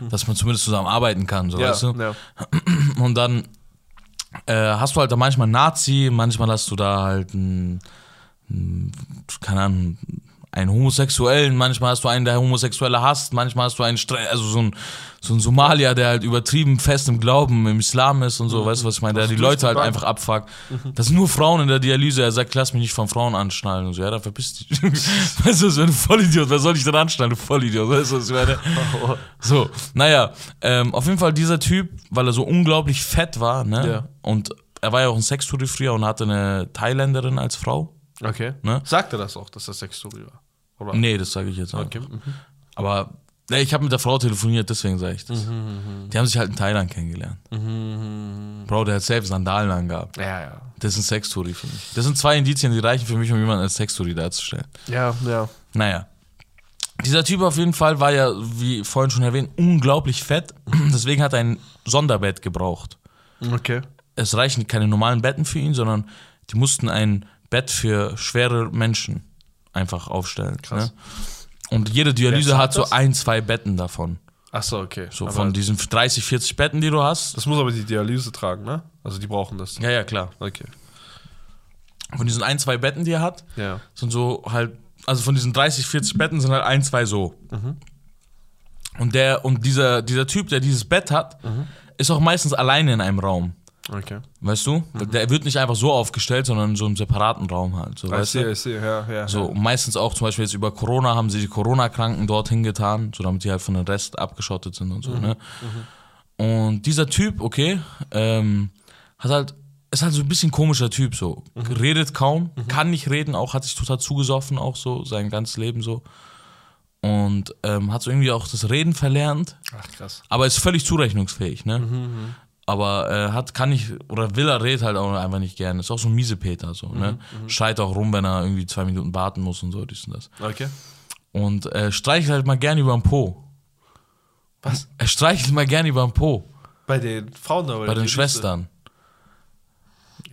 Dass man zumindest zusammen arbeiten kann, so, Ja, weißt du? ja. Und dann äh, hast du halt da manchmal einen Nazi, manchmal hast du da halt einen, einen, keine Ahnung, einen Homosexuellen, manchmal hast du einen, der Homosexuelle hasst, manchmal hast du einen, Stre also so ein, so ein Somalier, der halt übertrieben fest im Glauben im Islam ist und so, weißt du, was ich meine, der die Leute halt einfach abfuckt. Das sind nur Frauen in der Dialyse, er sagt, lass mich nicht von Frauen anschnallen und so, ja, dann verpiss dich. weißt du, so ein Vollidiot, wer soll ich denn anschnallen, du Vollidiot, weißt du, was ich meine? So, naja, ähm, auf jeden Fall dieser Typ, weil er so unglaublich fett war, ne? Ja. Und er war ja auch ein Sextourist früher und hatte eine Thailänderin als Frau. Okay. Ne? Sagt er das auch, dass das Sexstory war? Oder? Nee, das sage ich jetzt auch. Okay. Mhm. Aber nee, ich habe mit der Frau telefoniert, deswegen sage ich das. Mhm, Die haben sich halt in Thailand kennengelernt. Bro, der hat selbst Sandalen angehabt. Ja, ja. Das ist ein Sextouri für mich. Das sind zwei Indizien, die reichen für mich, um jemanden als Sextouri darzustellen. Ja, ja. Naja. Dieser Typ auf jeden Fall war ja, wie vorhin schon erwähnt, unglaublich fett. Deswegen hat er ein Sonderbett gebraucht. Okay. Es reichen keine normalen Betten für ihn, sondern die mussten ein Bett für schwere Menschen einfach aufstellen. Krass. Ne? Und jede Dialyse hat so das? ein, zwei Betten davon. Achso, okay. So Aber von diesen 30, 40 Betten, die du hast. das muss aber die Dialyse tragen, ne? Also die brauchen das. Ja, ja, klar. Okay. Von diesen ein, zwei Betten, die er hat, Ja. sind so halt, also von diesen 30, 40 Betten sind halt ein, zwei so. Und der, und dieser, dieser Typ, der dieses Bett hat, ist auch meistens alleine in einem Raum. Okay. Weißt du? Der wird nicht einfach so aufgestellt, sondern in so einem separaten Raum halt. So, I weißt see, du? I see, ja, ja. So, und meistens auch zum Beispiel jetzt über Corona haben sie die Corona-Kranken dorthin getan, so damit die halt von dem Rest abgeschottet sind und so, ne? Und dieser Typ, okay, ähm, hat halt, ist halt so ein bisschen komischer Typ, so. Redet kaum, kann nicht reden, auch hat sich total zugesoffen, auch so, sein ganzes Leben so. Und ähm, hat so irgendwie auch das Reden verlernt, Ach, krass. aber ist völlig zurechnungsfähig, ne? Aber äh, hat, kann nicht, oder will er redet halt auch einfach nicht gerne. Ist auch so ein Miesepeter, so, ne? Schreit auch rum, wenn er irgendwie zwei Minuten warten muss und so, dies und das. Okay. Und äh, streichelt halt mal gerne über den Po. Was? Er streichelt mal gerne über den Po. Bei den Frauen da? Bei den Schwestern.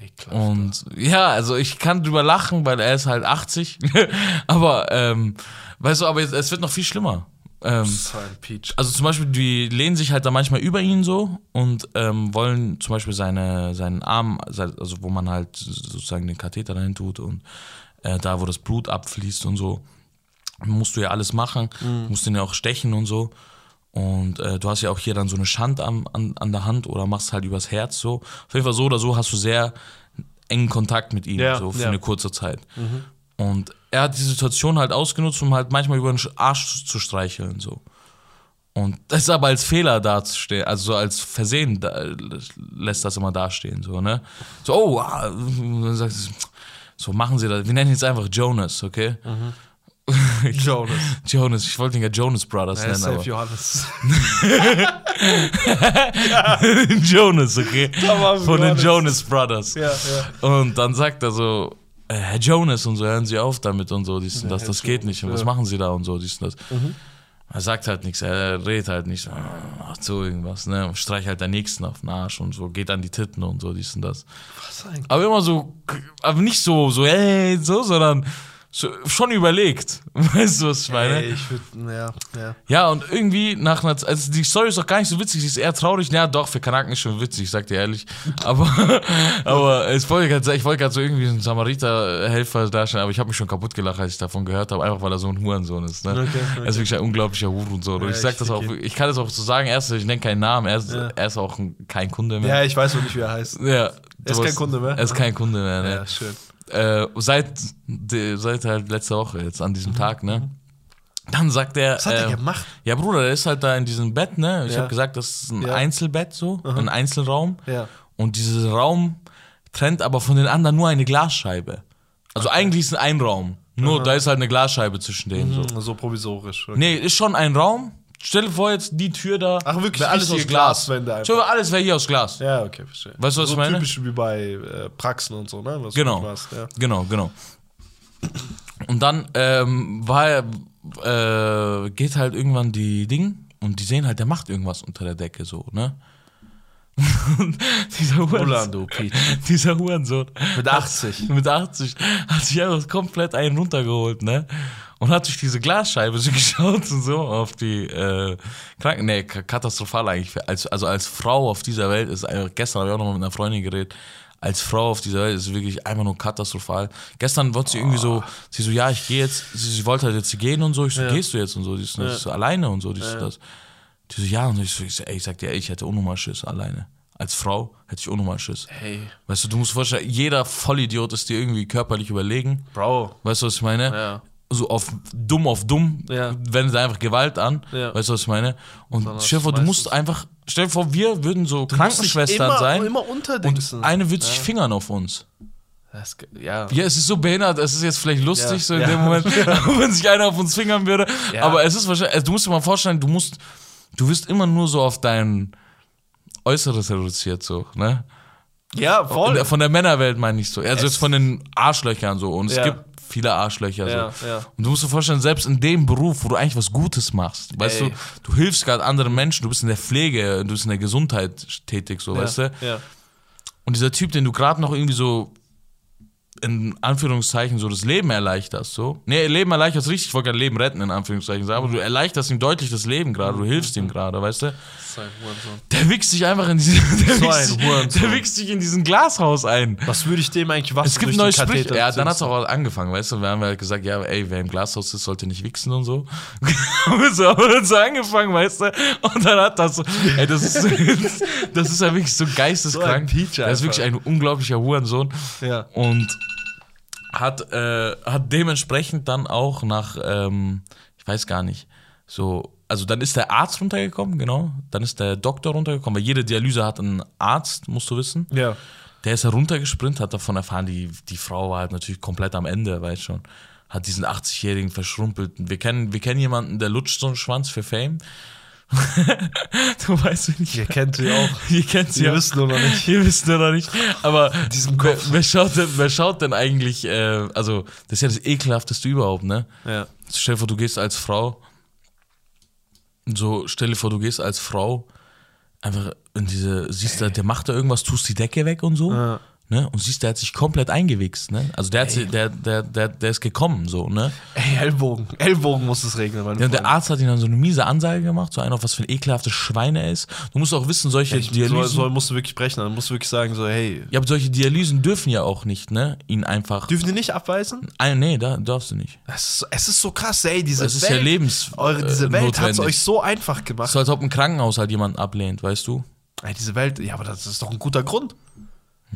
Ekelhaft. Und ja, also ich kann drüber lachen, weil er ist halt 80. aber, ähm, weißt du, aber jetzt, es wird noch viel schlimmer. Ähm, ein Peach. also zum Beispiel, die lehnen sich halt da manchmal über ihn so und ähm, wollen zum Beispiel seine, seinen Arm, also wo man halt sozusagen den Katheter dahin tut und äh, da, wo das Blut abfließt und so, musst du ja alles machen, musst den ja auch stechen und so. Und äh, du hast ja auch hier dann so eine Schand am, an, an der Hand oder machst halt übers Herz so. Auf jeden Fall so oder so hast du sehr engen Kontakt mit ihm, Ja, so für ja. eine kurze Zeit. Und er hat die Situation halt ausgenutzt, um halt manchmal über den Arsch zu streicheln, so. Und das ist aber als Fehler dazustehen, also so als Versehen da, lässt das immer dastehen, so, ne? So, oh, ah, dann sagst du, So machen sie das. Wir nennen ihn jetzt einfach Jonas, okay? Jonas. Jonas, ich wollte ihn ja Jonas Brothers Ja, nennen, safe aber. Johannes. Jonas, okay? Von den. Jonas Brothers. ja, ja. Und dann sagt er so, äh, Herr Jonas und so, hören Sie auf damit und so, dies und das, das geht nicht. Und was. Mhm. machen Sie da und so, dies und das. Er sagt halt nichts, er redet halt nicht, macht so irgendwas, ne? Streich halt der Nächsten auf den Arsch und so, geht an die Titten und so, dies und das. Was eigentlich? Aber immer so, aber nicht so, so, hey, so, sondern so, schon überlegt. Weißt du, was ich meine? Ey, ich würde, ja, ja. Ja, und irgendwie nach einer also die Story ist auch gar nicht so witzig, sie ist eher traurig. Ja, doch, für Kanaken ist schon witzig, ich sag dir ehrlich. Aber, aber ich wollte gerade so irgendwie einen Samariter-Helfer darstellen, aber ich habe mich schon kaputt gelacht, als ich davon gehört habe, einfach weil er so ein Hurensohn ist. Ne? Okay, okay. Er ist wirklich ein unglaublicher Hurensohn. Ja, ich sag ich das auch, ich kann das auch so sagen, erst, ich nenne keinen Namen, er ist, Ja. er ist auch ein, kein Kunde mehr. Ja, ich weiß auch nicht, wie er heißt. Ja, Er ist kein Kunde mehr? Er ist kein Kunde mehr, ne? Ja, schön. Äh, seit, seit halt letzter Woche, jetzt an diesem Tag, ne? Dann sagt er. Mhm. Was hat er äh, gemacht? Ja, Bruder, der ist halt da in diesem Bett, ne? Ich Ja. habe gesagt, das ist ein Ja. Einzelbett so, ein Einzelraum. Ja. Und dieser Raum trennt aber von den anderen nur eine Glasscheibe. Also eigentlich ist es ein Raum. Nur da ist halt eine Glasscheibe zwischen denen. So. So, so provisorisch. Okay. Nee, ist schon ein Raum. Stell dir vor, jetzt die Tür da. Ach, wirklich wär alles aus Glas. Einfach. Stell dir alles wäre hier aus Glas. Ja, okay, verstehe. Weißt du, was so ich meine? typisch wie bei äh, Praxen und so, ne? Was du Genau. machst, ja. Genau, genau. Und dann ähm, war er, äh, geht halt irgendwann die Ding und die sehen halt, der macht irgendwas unter der Decke so, ne? Dieser Hurensohn, dieser Hurensohn Mit 80. mit 80 hat sich einfach komplett einen runtergeholt, ne? Und hat durch diese Glasscheibe so geschaut und so auf die äh, Kranken. Nee, katastrophal eigentlich. Als, also als Frau auf dieser Welt ist einfach, gestern habe ich auch noch mal mit einer Freundin geredet, als Frau auf dieser Welt ist es wirklich einfach nur katastrophal. Gestern wollte sie irgendwie so, sie so, ja, ich gehe jetzt, sie, sie wollte halt jetzt gehen und so, ich so, Ja. gehst du jetzt und so, und das, Ja. so, alleine und so, dies Ja. das. Die so, ja, und ich so, ich, ey, ich sag dir, ey, ich hätte unnormal Schiss alleine. Als Frau hätte ich unnormal Schiss. Hey, Weißt du, du musst vorstellen, jeder Vollidiot ist dir irgendwie körperlich überlegen. Bro. Weißt du, was ich meine? Ja. So auf dumm auf dumm Ja. wendet er einfach Gewalt an. Ja. Weißt du, was ich meine? Und stell dir vor, du musst einfach, stell dir vor, wir würden so dich Krankenschwestern immer, sein Immer und eine würde sich fingern auf uns. Das, ja. Ja, es ist so behindert, es ist jetzt vielleicht lustig, Ja. so in Ja. dem Moment, wenn sich einer auf uns fingern würde. Ja. Aber es ist wahrscheinlich, also du musst dir mal vorstellen, du musst, du wirst immer nur so auf dein Äußeres reduziert, so, ne? Ja, voll. Von der Männerwelt meine ich so. Also Es- jetzt von den Arschlöchern so. Und es Ja. gibt viele Arschlöcher Ja, so. ja. Und du musst dir vorstellen, selbst in dem Beruf, wo du eigentlich was Gutes machst, weißt Ey. du, du hilfst gerade anderen Menschen, du bist in der Pflege, du bist in der Gesundheit tätig, so, weißt du? Ja. Und dieser Typ, den du gerade noch irgendwie so in Anführungszeichen so das Leben erleichterst, so. Nee, Leben erleichterst richtig, ich wollte gerade Leben retten, in Anführungszeichen sagen, aber du erleichterst ihm deutlich das Leben gerade, du hilfst ihm gerade, weißt du? Der wichst sich einfach in diesen, der, So wichst sich, der wichst sich in diesen Glashaus ein. Was würde ich dem eigentlich was Es gibt neue Sprüche. Ja, dann hat es ziehen? auch angefangen, weißt du? Wir haben halt gesagt, ja, ey, wer im Glashaus ist, sollte nicht wichsen und so. so, haben wir so angefangen, weißt du? Und dann hat das so, ey, das ist, das ist ja wirklich so geisteskrank. So ein Peach Er ist wirklich ein unglaublicher Hurensohn. Ja. Und hat, äh, hat dementsprechend dann auch nach, ähm, ich weiß gar nicht, so, also dann ist der Arzt runtergekommen, genau. Dann ist der Doktor runtergekommen, weil jede Dialyse hat einen Arzt, musst du wissen. Ja. Der ist heruntergesprintet, hat davon erfahren, die, die Frau war halt natürlich komplett am Ende, weißt schon. Hat diesen 80-Jährigen verschrumpelt. Wir kennen, wir kennen jemanden, der lutscht so einen Schwanz für Fame. du weißt, wen ich Ihr kennt sie auch. Ihr kennt sie Wir ja. wissen nur noch nicht. Ihr wisst nur noch nicht. Aber diesem wer, Kopf. wer, schaut denn, wer schaut denn eigentlich, äh, also das ist ja das ekelhafteste überhaupt, ne? Ja. Stell dir vor, du gehst als Frau, so, stell dir vor, du gehst als Frau einfach in diese, siehst da, der macht da irgendwas, tust die Decke weg und so, Ja. Ne? Und siehst, der hat sich komplett eingewichst, ne? Also der, hat der, der, der, der ist gekommen, so, ne? Ey, Ellbogen. Ellbogen muss es regnen, meine Ja, und der. Arzt hat ihm dann so eine miese Ansage gemacht, so einer, was für ein ekelhaftes Schwein er ist. Du musst auch wissen, solche Ich, Dialysen. so musst du wirklich brechen. Dann musst du wirklich sagen, so, hey, ja, aber solche Dialysen dürfen ja auch nicht, ne? Ihn einfach. dürfen die nicht abweisen? Ah, nee, da darfst du nicht. Es ist, so- es ist so krass, ey, diese Es ist Welt. ja lebens. Eure, diese äh, Welt hat es euch so einfach gemacht. So als ob ein Krankenhaus halt jemanden ablehnt, weißt du? Ey, diese Welt, ja, aber das ist doch ein guter Grund.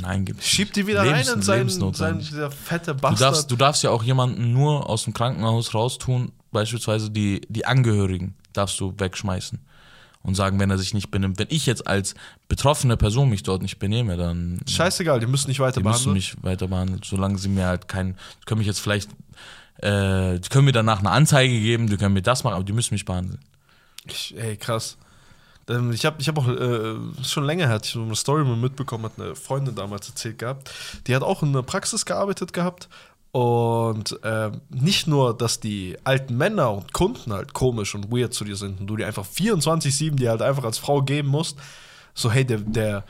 Nein, gibt Schiebt die wieder Lebens- rein in sein, sein lebensnotwendig. dieser fette Du Bastard. darfst, du darfst ja auch jemanden nur aus dem Krankenhaus raustun, beispielsweise die, die Angehörigen darfst du wegschmeißen. und sagen, wenn er sich nicht benimmt. Wenn ich jetzt als betroffene Person mich dort nicht benehme, dann. Scheißegal, die müssen nicht weiter die müssen behandeln. mich weiter behandeln, solange sie mir halt kein. Die können mich jetzt vielleicht. Äh, die können mir danach eine Anzeige geben, die können mir das machen, aber die müssen mich behandeln. Ich, ey, krass. Ähm, Ich habe ich hab auch äh, schon länger her, hatte ich so eine Story mitbekommen, hat eine Freundin damals erzählt gehabt. Die hat auch in der Praxis gearbeitet gehabt. Und ähm, nicht nur, dass die alten Männer und Kunden halt komisch und weird zu dir sind und du dir einfach 24-7 die halt einfach als Frau geben musst. So, hey, der, der,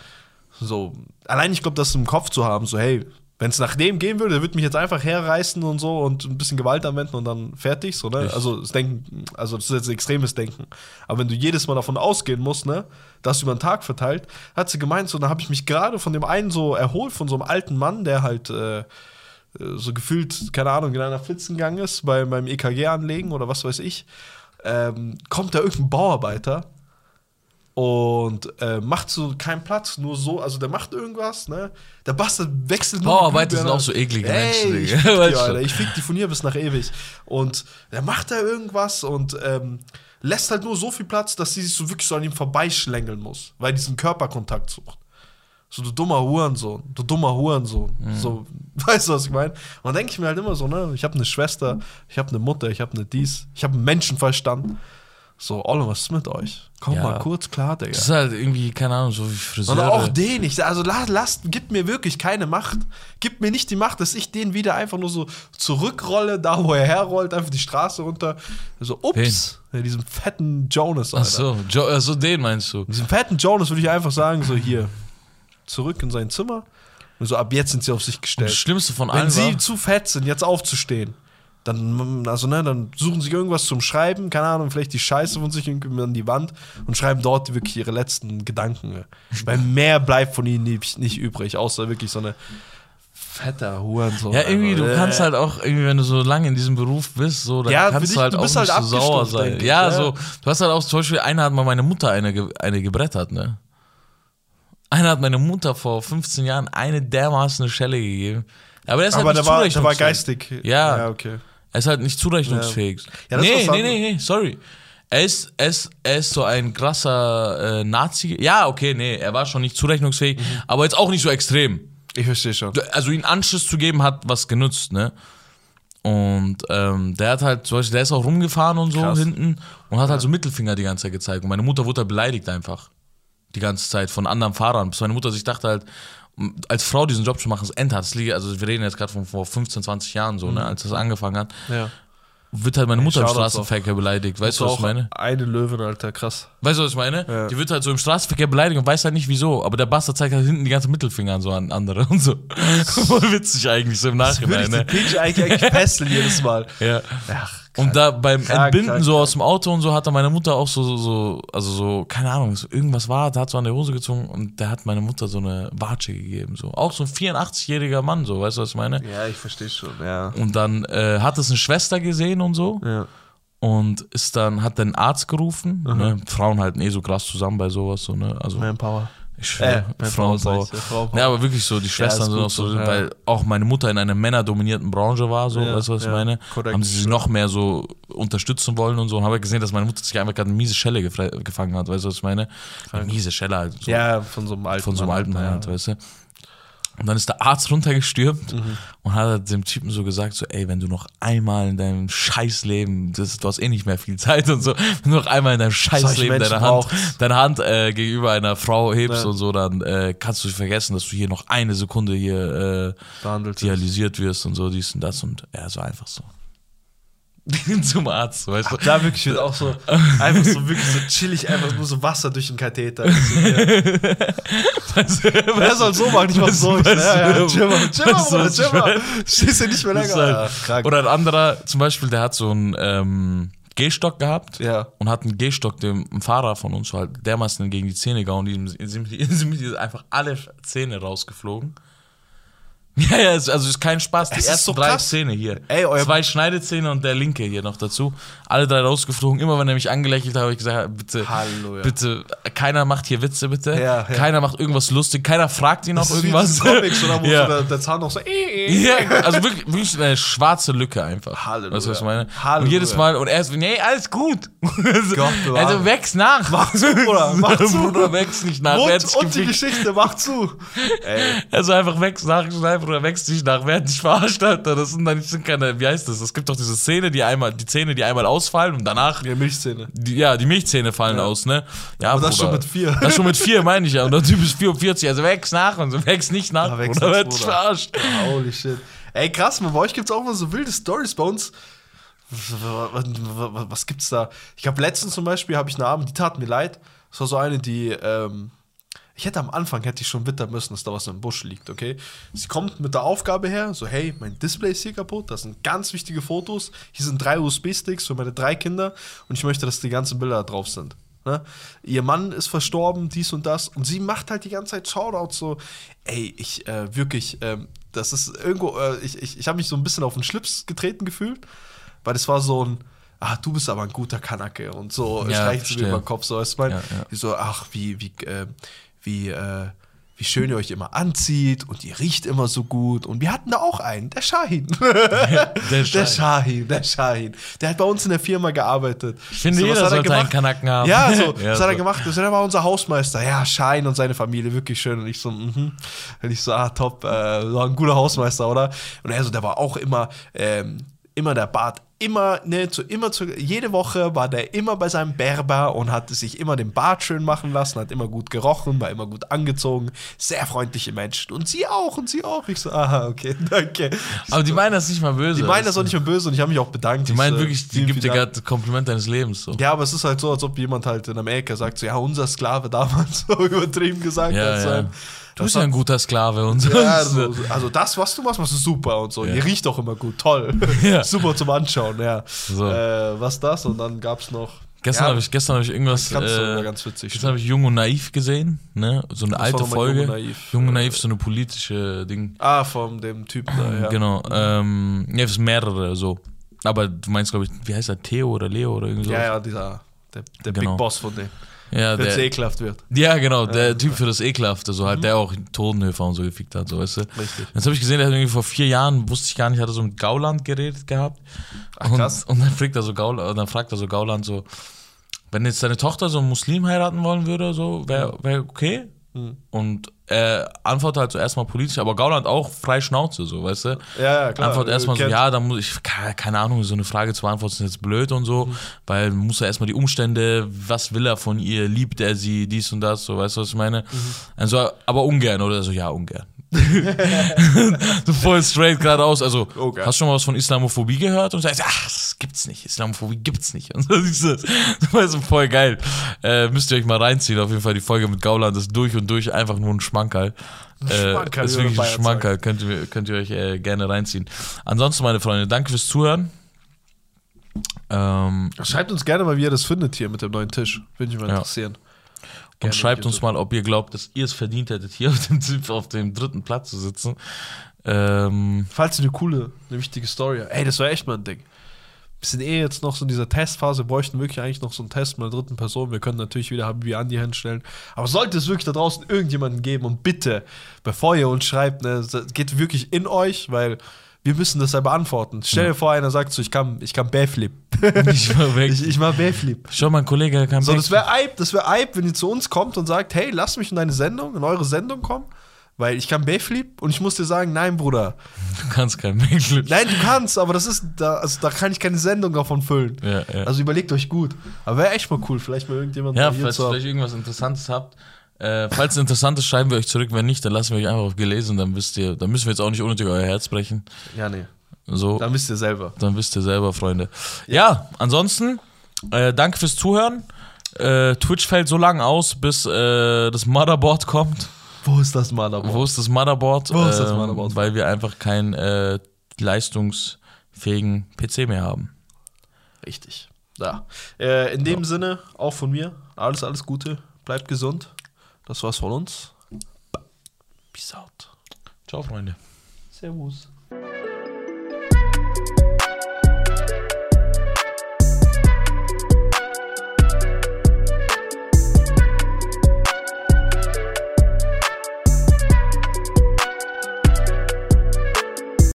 so, allein ich glaube, das im Kopf zu haben, so, hey, wenn es nach dem gehen würde, der würde mich jetzt einfach herreißen und so und ein bisschen Gewalt anwenden und dann fertig, so, ne? Also das Denken, also das ist jetzt ein extremes Denken. Aber wenn du jedes Mal davon ausgehen musst, ne, das über den Tag verteilt, hat sie gemeint, so, da habe ich mich gerade von dem einen so erholt, von so einem alten Mann, der halt äh, äh, so gefühlt, keine Ahnung, in einer Flitzen gegangen ist, bei, beim EKG anlegen oder was weiß ich, ähm, kommt da irgendein Bauarbeiter und äh, macht so keinen Platz, nur so, also der macht irgendwas, ne? Der Bastard wechselt nur Bauarbeiter sind auch so eklige Ey, Menschen, Ich Digga. fick die? Alter. Ich fick die von hier bis nach ewig. Und der macht da irgendwas und ähm, lässt halt nur so viel Platz, dass sie sich so wirklich so an ihm vorbeischlängeln muss, weil die diesen Körperkontakt sucht. So, du dummer Hurensohn, du dummer Hurensohn. Mhm. So, weißt du, was ich meine? Und dann denke ich mir halt immer so, ne, ich habe eine Schwester, ich habe eine Mutter, ich habe eine dies, ich habe einen Menschenverstand. So, ist mit euch? Komm Ja. mal kurz klar, Digga. Das ist halt irgendwie, keine Ahnung, so wie Friseure. Und auch den, ich, also lasst, lasst, gib mir wirklich keine Macht. Gib mir nicht die Macht, dass ich den wieder einfach nur so zurückrolle, da wo er herrollt, einfach die Straße runter. So, ups, ja, diesem fetten Jonas, Ach Alter. so, jo ach so, den meinst du. Diesem fetten Jonas würde ich einfach sagen, so hier, zurück in sein Zimmer. Und so, ab jetzt sind sie auf sich Und gestellt. das Schlimmste von Wenn allen sie war, zu fett sind, jetzt aufzustehen, dann, also, ne, dann suchen sie irgendwas zum Schreiben, keine Ahnung, vielleicht die Scheiße von sich irgendwie an die Wand und schreiben dort wirklich ihre letzten Gedanken. Weil mehr bleibt von ihnen nicht, nicht übrig, außer wirklich so eine fetter Hurensohn. ja, irgendwie, du kannst halt auch, irgendwie, wenn du so lange in diesem Beruf bist, so, dann Ja, kannst dich- du halt du auch bist nicht halt so sauer sein. Ja, ja. so, du hast halt auch, zum Beispiel, einer hat mal meine Mutter eine, eine gebrettert, ne? Einer hat meine Mutter vor 15 Jahren eine dermaßen eine Schelle gegeben. Aber der ist Aber halt der nicht war, der war geistig. Ja. Ja, okay. Er ist halt nicht zurechnungsfähig. Ja, das ist nee, nee, nee, nee, sorry. Er ist, er ist, er ist so ein krasser äh, Nazi. Ja, okay, nee, er war schon nicht zurechnungsfähig, Mhm. aber jetzt auch nicht so extrem. Ich verstehe schon. Also ihn Anschluss zu geben, hat was genutzt, ne? Und ähm, der hat halt, zum Beispiel, der ist auch rumgefahren und so Krass. hinten und hat halt so Mittelfinger die ganze Zeit gezeigt. Und meine Mutter wurde halt beleidigt einfach. Die ganze Zeit von anderen Fahrern. Bis meine Mutter sich dachte halt, als Frau diesen Job zu machen, ist endhart. Das liegt, also wir reden jetzt gerade von vor 15, 20 Jahren so, ne, als das angefangen hat. Ja. Wird halt meine Mutter im. Straßenverkehr beleidigt. Weißt du, was ich meine? Eine Löwin, Alter, krass. Weißt du, was ich meine? Ja. Die wird halt so im Straßenverkehr beleidigt und weiß halt nicht wieso. Aber der Bastard zeigt halt hinten die ganzen Mittelfinger an so an andere und so. Voll witzig eigentlich so im Das würde Nachhinein, ich ne? eigentlich, eigentlich pesteln jedes Mal. Ja. Ach, Und da beim Krank, Entbinden krank, so krank. aus dem Auto und so hat da meine Mutter auch so, so, so, also so, keine Ahnung, so irgendwas war, der hat so an der Hose gezogen und der hat meine Mutter so eine Watsche gegeben. So. Auch so ein 84-jähriger Mann, so, weißt du, was ich meine? Ja, ich verstehe schon, ja. Und dann äh, hat es eine Schwester gesehen und so Ja. und ist dann, hat den Arzt gerufen. Ne? Frauen halten eh so krass zusammen bei sowas, so, ne? Also Manpower. Ich Äh, Frauenpower. ja, Frauenpower. Ja, aber wirklich so, die Schwestern ist sind auch so, ja. weil auch meine Mutter in einer männerdominierten Branche war, so, Ja, weißt du, was ich ja, meine? korrekt. Haben sie sich noch mehr so unterstützen wollen und so und habe gesehen, dass meine Mutter sich einfach gerade eine miese Schelle gefangen hat, weißt du, was ich meine? Eine miese Schelle halt. So Ja, von so einem alten von so einem alten Mann, ja. halt, weißt du. Und dann ist der Arzt runtergestürmt Mhm. und hat halt dem Typen so gesagt, so, ey, wenn du noch einmal in deinem Scheißleben, das, du hast eh nicht mehr viel Zeit und so, wenn du noch einmal in deinem Scheißleben deine Hand, deine Hand äh, gegenüber einer Frau hebst Ja. und so, dann äh, kannst du vergessen, dass du hier noch eine Sekunde hier äh, Behandelt. dialysiert wirst und so, dies und das und er so einfach so. Zum Arzt, weißt du. Da wirklich wird auch so, einfach so wirklich so chillig, einfach nur so Wasser durch den Katheter. Wer soll so machen? Ich mach so. Weißt ja, ja, du, chill mal, chill mal, weißt du, Bruder, was chill ich mal. meine? Stehst du nicht mehr länger. halt- Ach, krank. Oder ein anderer, zum Beispiel, der hat so einen ähm, Gehstock gehabt Ja. und hat einen Gehstock dem Fahrer von uns halt dermaßen gegen die Zähne gehauen, die sind, sind, einfach alle Zähne rausgeflogen. Ja, ja, also es ist kein Spaß. Die Es ersten so drei krass. Zähne hier. Ey, euer- Zwei Schneidezähne und der linke hier noch dazu. Alle drei rausgeflogen. Immer wenn er mich angelächelt hat, habe ich gesagt, bitte, Hallo, ja. bitte, keiner macht hier Witze, bitte. Ja, ja. Keiner macht irgendwas lustig. Keiner fragt ihn noch irgendwas. Comics, oder? Wo ja. so der, der Zahn noch so. Äh, äh. Ja, also wirklich, wirklich eine schwarze Lücke einfach. Halleluja. Weißt du, was ich meine? Halleluja. Und jedes Mal, und er ist, nee, alles gut. Gott also wächst nach. Mach zu, Bruder, mach zu. Bruder, wächst nicht nach. hat Und, die? Geschichte, mach zu. Ey, Also einfach wächst nach, schnell, Bruder, wächst nicht nach. Wer hat dich verarscht, Alter? Das sind dann das sind keine, wie heißt das? Es gibt doch diese Szene, die einmal, die Zähne, die einmal ausfallen und danach, die Milchszene. die, ja, die Milchzähne fallen aus, ne? Ja, Aber das Bruder. schon mit vier. Das schon mit vier, meine ich ja. Und der Typ ist 44, also wächst nach und so wächst nicht nach. Ja, wächst dich Bruder. verarscht? Holy shit. Ey, krass, man, bei euch gibt's auch immer so wilde Stories bei uns. Was, gibt's da? Ich habe letztens zum Beispiel, habe ich eine Abend, die tat mir leid. Das war so eine, die, ähm, ich hätte am Anfang, hätte ich schon wittern müssen, dass da was im Busch liegt, okay? Sie kommt mit der Aufgabe her, so, hey, mein Display ist hier kaputt, das sind ganz wichtige Fotos, hier sind drei USB-Sticks für meine drei Kinder und ich möchte, dass die ganzen Bilder da drauf sind. Ne? Ihr Mann ist verstorben, dies und das. Und sie macht halt die ganze Zeit Shoutouts so, ey, ich äh, wirklich, ähm, das ist irgendwo, äh, ich, ich, ich habe mich so ein bisschen auf den Schlips getreten gefühlt, weil das war so ein, ah, du bist aber ein guter Kanake und so, Ja, streicht sie mir über den Kopf, so, du, mein, Ja, ja. so, ach, wie, wie, äh, wie, äh, wie schön ihr euch immer anzieht und ihr riecht immer so gut. Und wir hatten da auch einen, der Shahin. Der Der Schein. Shahin, der Shahin. Der hat bei uns in der Firma gearbeitet. Ich finde, was jeder hat er sollte einen? Kanaken haben. Ja, so, Ja, was hat er so. gemacht? Das der war unser Hausmeister. Ja, Schein und seine Familie, wirklich schön. Und ich so, mhm. Und ich so, ah, top, äh, war ein guter Hausmeister, oder? Und er so, der war auch immer, ähm, immer der Bart, immer, ne, zu, immer zu, jede Woche war der immer bei seinem Berber und hat sich immer den Bart schön machen lassen, hat immer gut gerochen, war immer gut angezogen, sehr freundliche Menschen. Und sie auch, und sie auch. Ich so, aha, okay, danke. Aber die meinen das nicht mal böse. Die meinen das auch nicht mehr böse und ich habe mich auch bedankt. Die meinen so, wirklich, die gibt dir gerade Kompliment deines Lebens. So. Ja, aber es ist halt so, als ob jemand halt in Amerika sagt, so, ja, unser Sklave damals so übertrieben gesagt Ja, hat. So, ja. ein- Du bist das ja ein guter Sklave und so. ja, also, also das, was du machst, machst du super und so. Ja. Ihr riecht auch immer gut, toll. Ja. super zum Anschauen, ja. So. Äh, was das? Und dann gab's noch. Gestern ja, habe ich, gestern hab ich irgendwas. ganz, äh, ganz witzig. Gestern habe ich Jung und Naiv gesehen, ne? So eine war alte Folge. Jung und Naiv? Jung und Naiv, so eine politische Ding. Ah, von dem Typen da, ja. Genau. Ähm, ja, es sind mehrere so. Aber du meinst, glaube ich, wie heißt er? Theo oder Leo oder irgendwie so? Ja, ja, dieser, der, der Genau. Big Boss von dem. Ja, es der, ekelhaft wird. ja, genau, der Typ für das Ekelhafte, so halt, der auch Totenhöfer und so gefickt hat, so weißt du. Mhm. Richtig. Jetzt habe ich gesehen, der hat irgendwie vor vier Jahren, wusste ich gar nicht, hat er so mit Gauland geredet gehabt. Ach, krass. Und, und dann fragt er so Gauland, dann fragt er so Gauland so, wenn jetzt deine Tochter so einen Muslim heiraten wollen würde, so, wäre wär okay. Mhm. Und er antwortet halt so erstmal politisch, aber Gauland auch frei Schnauze, so, weißt du? Ja, ja, klar. Antwort erstmal so, Kennt- ja, da muss ich, keine, Ahnung, so eine Frage zu beantworten ist jetzt blöd und so, weil man muss ja erstmal die Umstände, was will er von ihr, liebt er sie, dies und das, so, weißt du, was ich meine? Also, aber ungern, oder so, ja, ungern. so voll straight geradeaus, also, Okay. hast du schon mal was von Islamophobie gehört? Und sagst, ach, das gibt's nicht, Islamophobie gibt's nicht. Und so, siehst du, das war so voll geil. Äh, müsst ihr euch mal reinziehen, auf jeden Fall die Folge mit Gauland, das ist durch und durch einfach nur ein Schmankerl. Äh, Schmankerl, das ist wirklich ein. Schmankerl, könnt ihr, könnt ihr euch äh, gerne reinziehen. Ansonsten, meine Freunde, danke fürs Zuhören. Ähm, Schreibt uns gerne mal, wie ihr das findet hier mit dem neuen Tisch. Würde mich mal Ja. interessieren. und Gerne schreibt uns mal, ob ihr glaubt, dass ihr es verdient hättet, hier auf dem, auf dem dritten Platz zu sitzen. Ähm, Falls ihr eine coole, eine wichtige Story habt. Ey, das wäre echt mal ein Ding. Wir sind eh jetzt noch so in dieser Testphase, bräuchten wirklich eigentlich noch so einen Test mit einer dritten Person. Wir können natürlich wieder Habibi an die hinstellen. Aber sollte es wirklich da draußen irgendjemanden geben und bitte, bevor ihr uns schreibt, ne, geht wirklich in euch, weil wir müssen das ja beantworten. Stell dir vor, einer sagt so, ich kann, ich kann Backflip. ich war weg. ich, ich mach Backflip. Schau, mein Kollege kam So, das wäre Eib, das wäre Eib, wenn ihr zu uns kommt und sagt, hey, lass mich in deine Sendung, in eure Sendung kommen, weil ich kann Backflip und ich muss dir sagen, nein, Bruder. Du kannst kein Backflip. Nein, du kannst, aber das ist, da, also da kann ich keine Sendung davon füllen. Ja, ja. Also überlegt euch gut. Aber wäre echt mal cool, vielleicht mal irgendjemand Ja, falls ihr vielleicht irgendwas Interessantes habt. Äh, falls es interessant ist, schreiben wir euch zurück. Wenn nicht, dann lassen wir euch einfach auf gelesen. Dann wisst ihr, dann müssen wir jetzt auch nicht unnötig euer Herz brechen. Ja, nee. So, Dann wisst ihr selber. dann wisst ihr selber, Freunde. Ja, ansonsten, äh, danke fürs Zuhören. Äh, Twitch fällt so lange aus, bis äh, das Motherboard kommt. Wo ist das aber? Wo ist das Motherboard? Wo ist das Ähm, Motherboard? Weil wir einfach keinen äh, leistungsfähigen PC mehr haben. Richtig. Ja. Äh, in dem Sinne, auch von mir, alles, alles Gute. Bleibt gesund. Das war's von uns. Peace out. Ciao, Freunde. Servus.